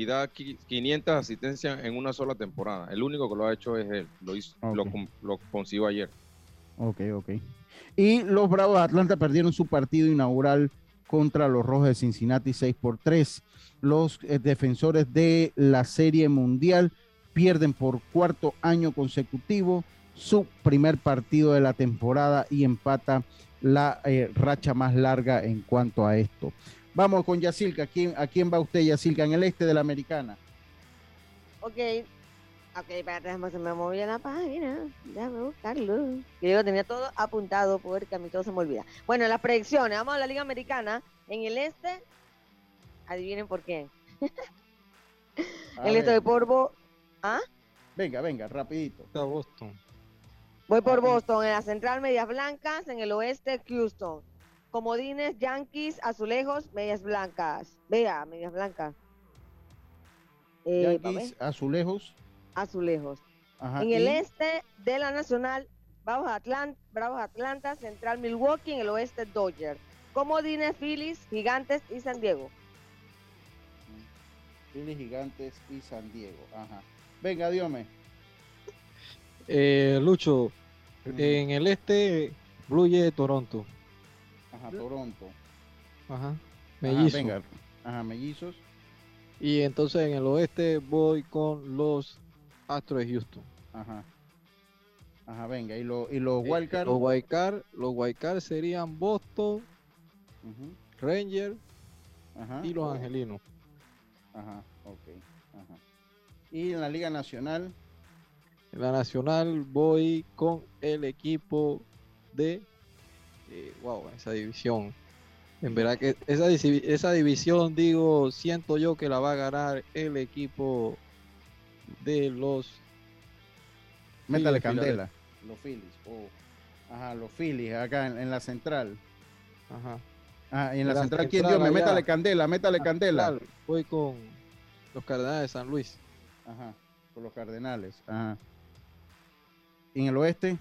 y da qui- 500 asistencias en una sola temporada. El único que lo ha hecho es él. Lo, hizo, lo consiguió ayer. Ok, ok. Y los Bravos de Atlanta perdieron su partido inaugural contra los Rojos de Cincinnati 6 por 3. Los eh, defensores de la Serie Mundial pierden por cuarto año consecutivo su primer partido de la temporada y empata la eh, racha más larga en cuanto a esto. Vamos con Yacilca. ¿A quién, ¿A quién va usted, Yacilca? En el este de la Americana. Ok. Ok, espérate, se me movió la página. Déjame buscarlo. Yo lo tenía todo apuntado porque a mí todo se me olvida. Bueno, las predicciones. Vamos a la Liga Americana. En el este, adivinen por qué. (laughs) El este ver. voy por Bo- ¿Ah? Venga, venga, rapidito. Está Boston. Voy por Boston. En la central, Medias Blancas. En el oeste, Houston. Comodines, Yankees, Azulejos, Medias Blancas. Vea, Medias Blancas. Eh. Yankees, Azulejos. Azulejos. Ajá, en el y- este de la Nacional, Bravos Atlanta, Bravos Atlanta, Central Milwaukee, en el oeste Dodgers. Comodines, Phillies, Gigantes y San Diego. Phillies, Gigantes y San Diego. Ajá. Venga, Diome. Eh, Lucho, en el este, Blue Jays de Toronto. Ajá, Toronto. Ajá. Ajá, Mellizo. venga. Ajá, mellizos. Y entonces en el oeste voy con los Astros de Houston. Ajá. Ajá, venga. Y, lo, y los Eh, Wildcard. Los Wildcard, los Wildcard serían Boston, Ujú, Rangers Ajá. y los Angelinos. Ajá, ok. Ajá. Y en la Liga Nacional. En la nacional voy con el equipo de eh, wow, esa división. En verdad que esa, división, digo, siento yo que la va a ganar el equipo de los Métale Phillies, candela. Los Phillies. oh. Ajá, los Phillies acá en, en la central. Ajá. Ah, y en la, En la central, ¿quién me allá. métale candela, métale candela. Nacional, Voy con los Cardenales de San Luis. Ajá, con los Cardenales. Ajá. ¿Y en el oeste?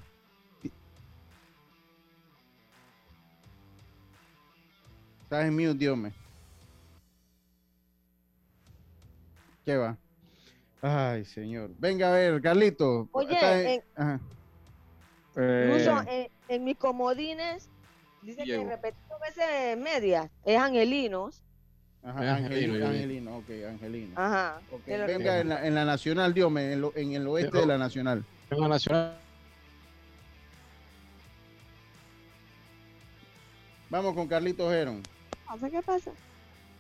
Estás en mute, Dios me. ¿Qué va? Ay, señor. Venga a ver, Carlito. Oye, Estás en- en- Ajá. Incluso Eh, en, en mis comodines, dice que repetido veces media, es Angelinos. Ajá, Es Angelino, Angelino. Angelino, ok, Angelino. Ajá. Ok, te lo Venga en la, en la nacional, Dios me, en, lo- en el oeste Pero- de la nacional. En la nacional Vamos con Carlitos Heron. ¿Qué pasa?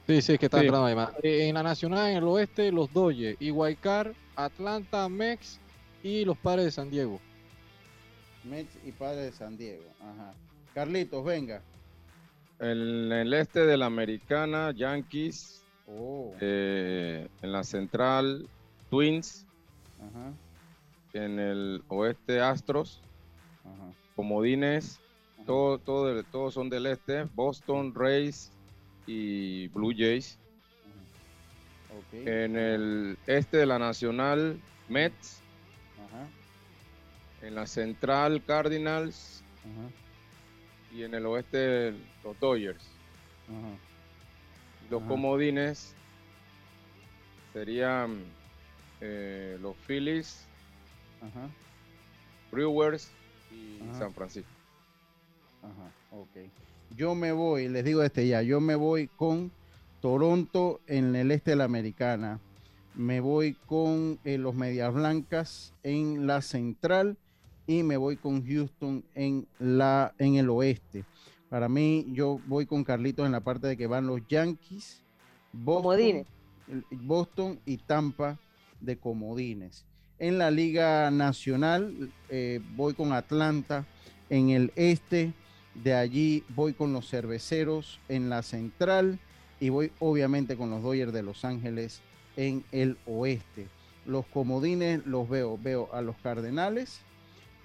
Sí, sí, que está Sí. entrando ahí más. Eh, En la nacional, en el oeste, los Dodgers, Iguaycar, Atlanta, Mex y los Padres de San Diego. Mets y Padres de San Diego. Ajá. Carlitos, venga. En el este de la americana, Yankees. Oh. Eh, en la central, Twins. Ajá. En el oeste, Astros. Ajá. Comodines. Todo, todo todos son del este. Boston, Rays y Blue Jays. Ok. En el este de la nacional, Mets. Ajá. En la central, Cardinals. Ajá. Y en el oeste, los Dodgers. Ajá. Los comodines serían eh, los Phillies. Brewers y. San Francisco. Ajá, ok. Yo me voy, les digo este ya, yo me voy con Toronto en el este de la americana. Me voy con eh, los Medias Blancas en la central y me voy con Houston en la en el oeste. Para mí, yo voy con Carlitos en la parte de que van los Yankees, Boston, Boston y Tampa de comodines. En la Liga Nacional eh, voy con Atlanta en el este, de allí voy con los Cerveceros en la central y voy obviamente con los Dodgers de Los Ángeles en el oeste. Los comodines los veo, veo a los Cardenales,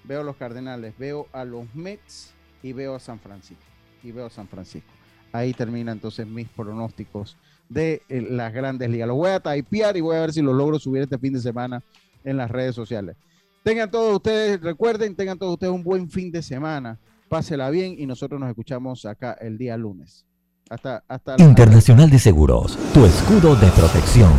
veo a los Cardenales, veo a los Mets y veo a San Francisco. Y veo a San Francisco. Ahí termina entonces mis pronósticos de eh, las grandes ligas. Los voy a typear y voy a ver si los logro subir este fin de semana en las redes sociales. Tengan todos ustedes, recuerden, tengan todos ustedes un buen fin de semana. Pásela bien y nosotros nos escuchamos acá el día lunes. Hasta, hasta Internacional de Seguros, tu escudo de protección.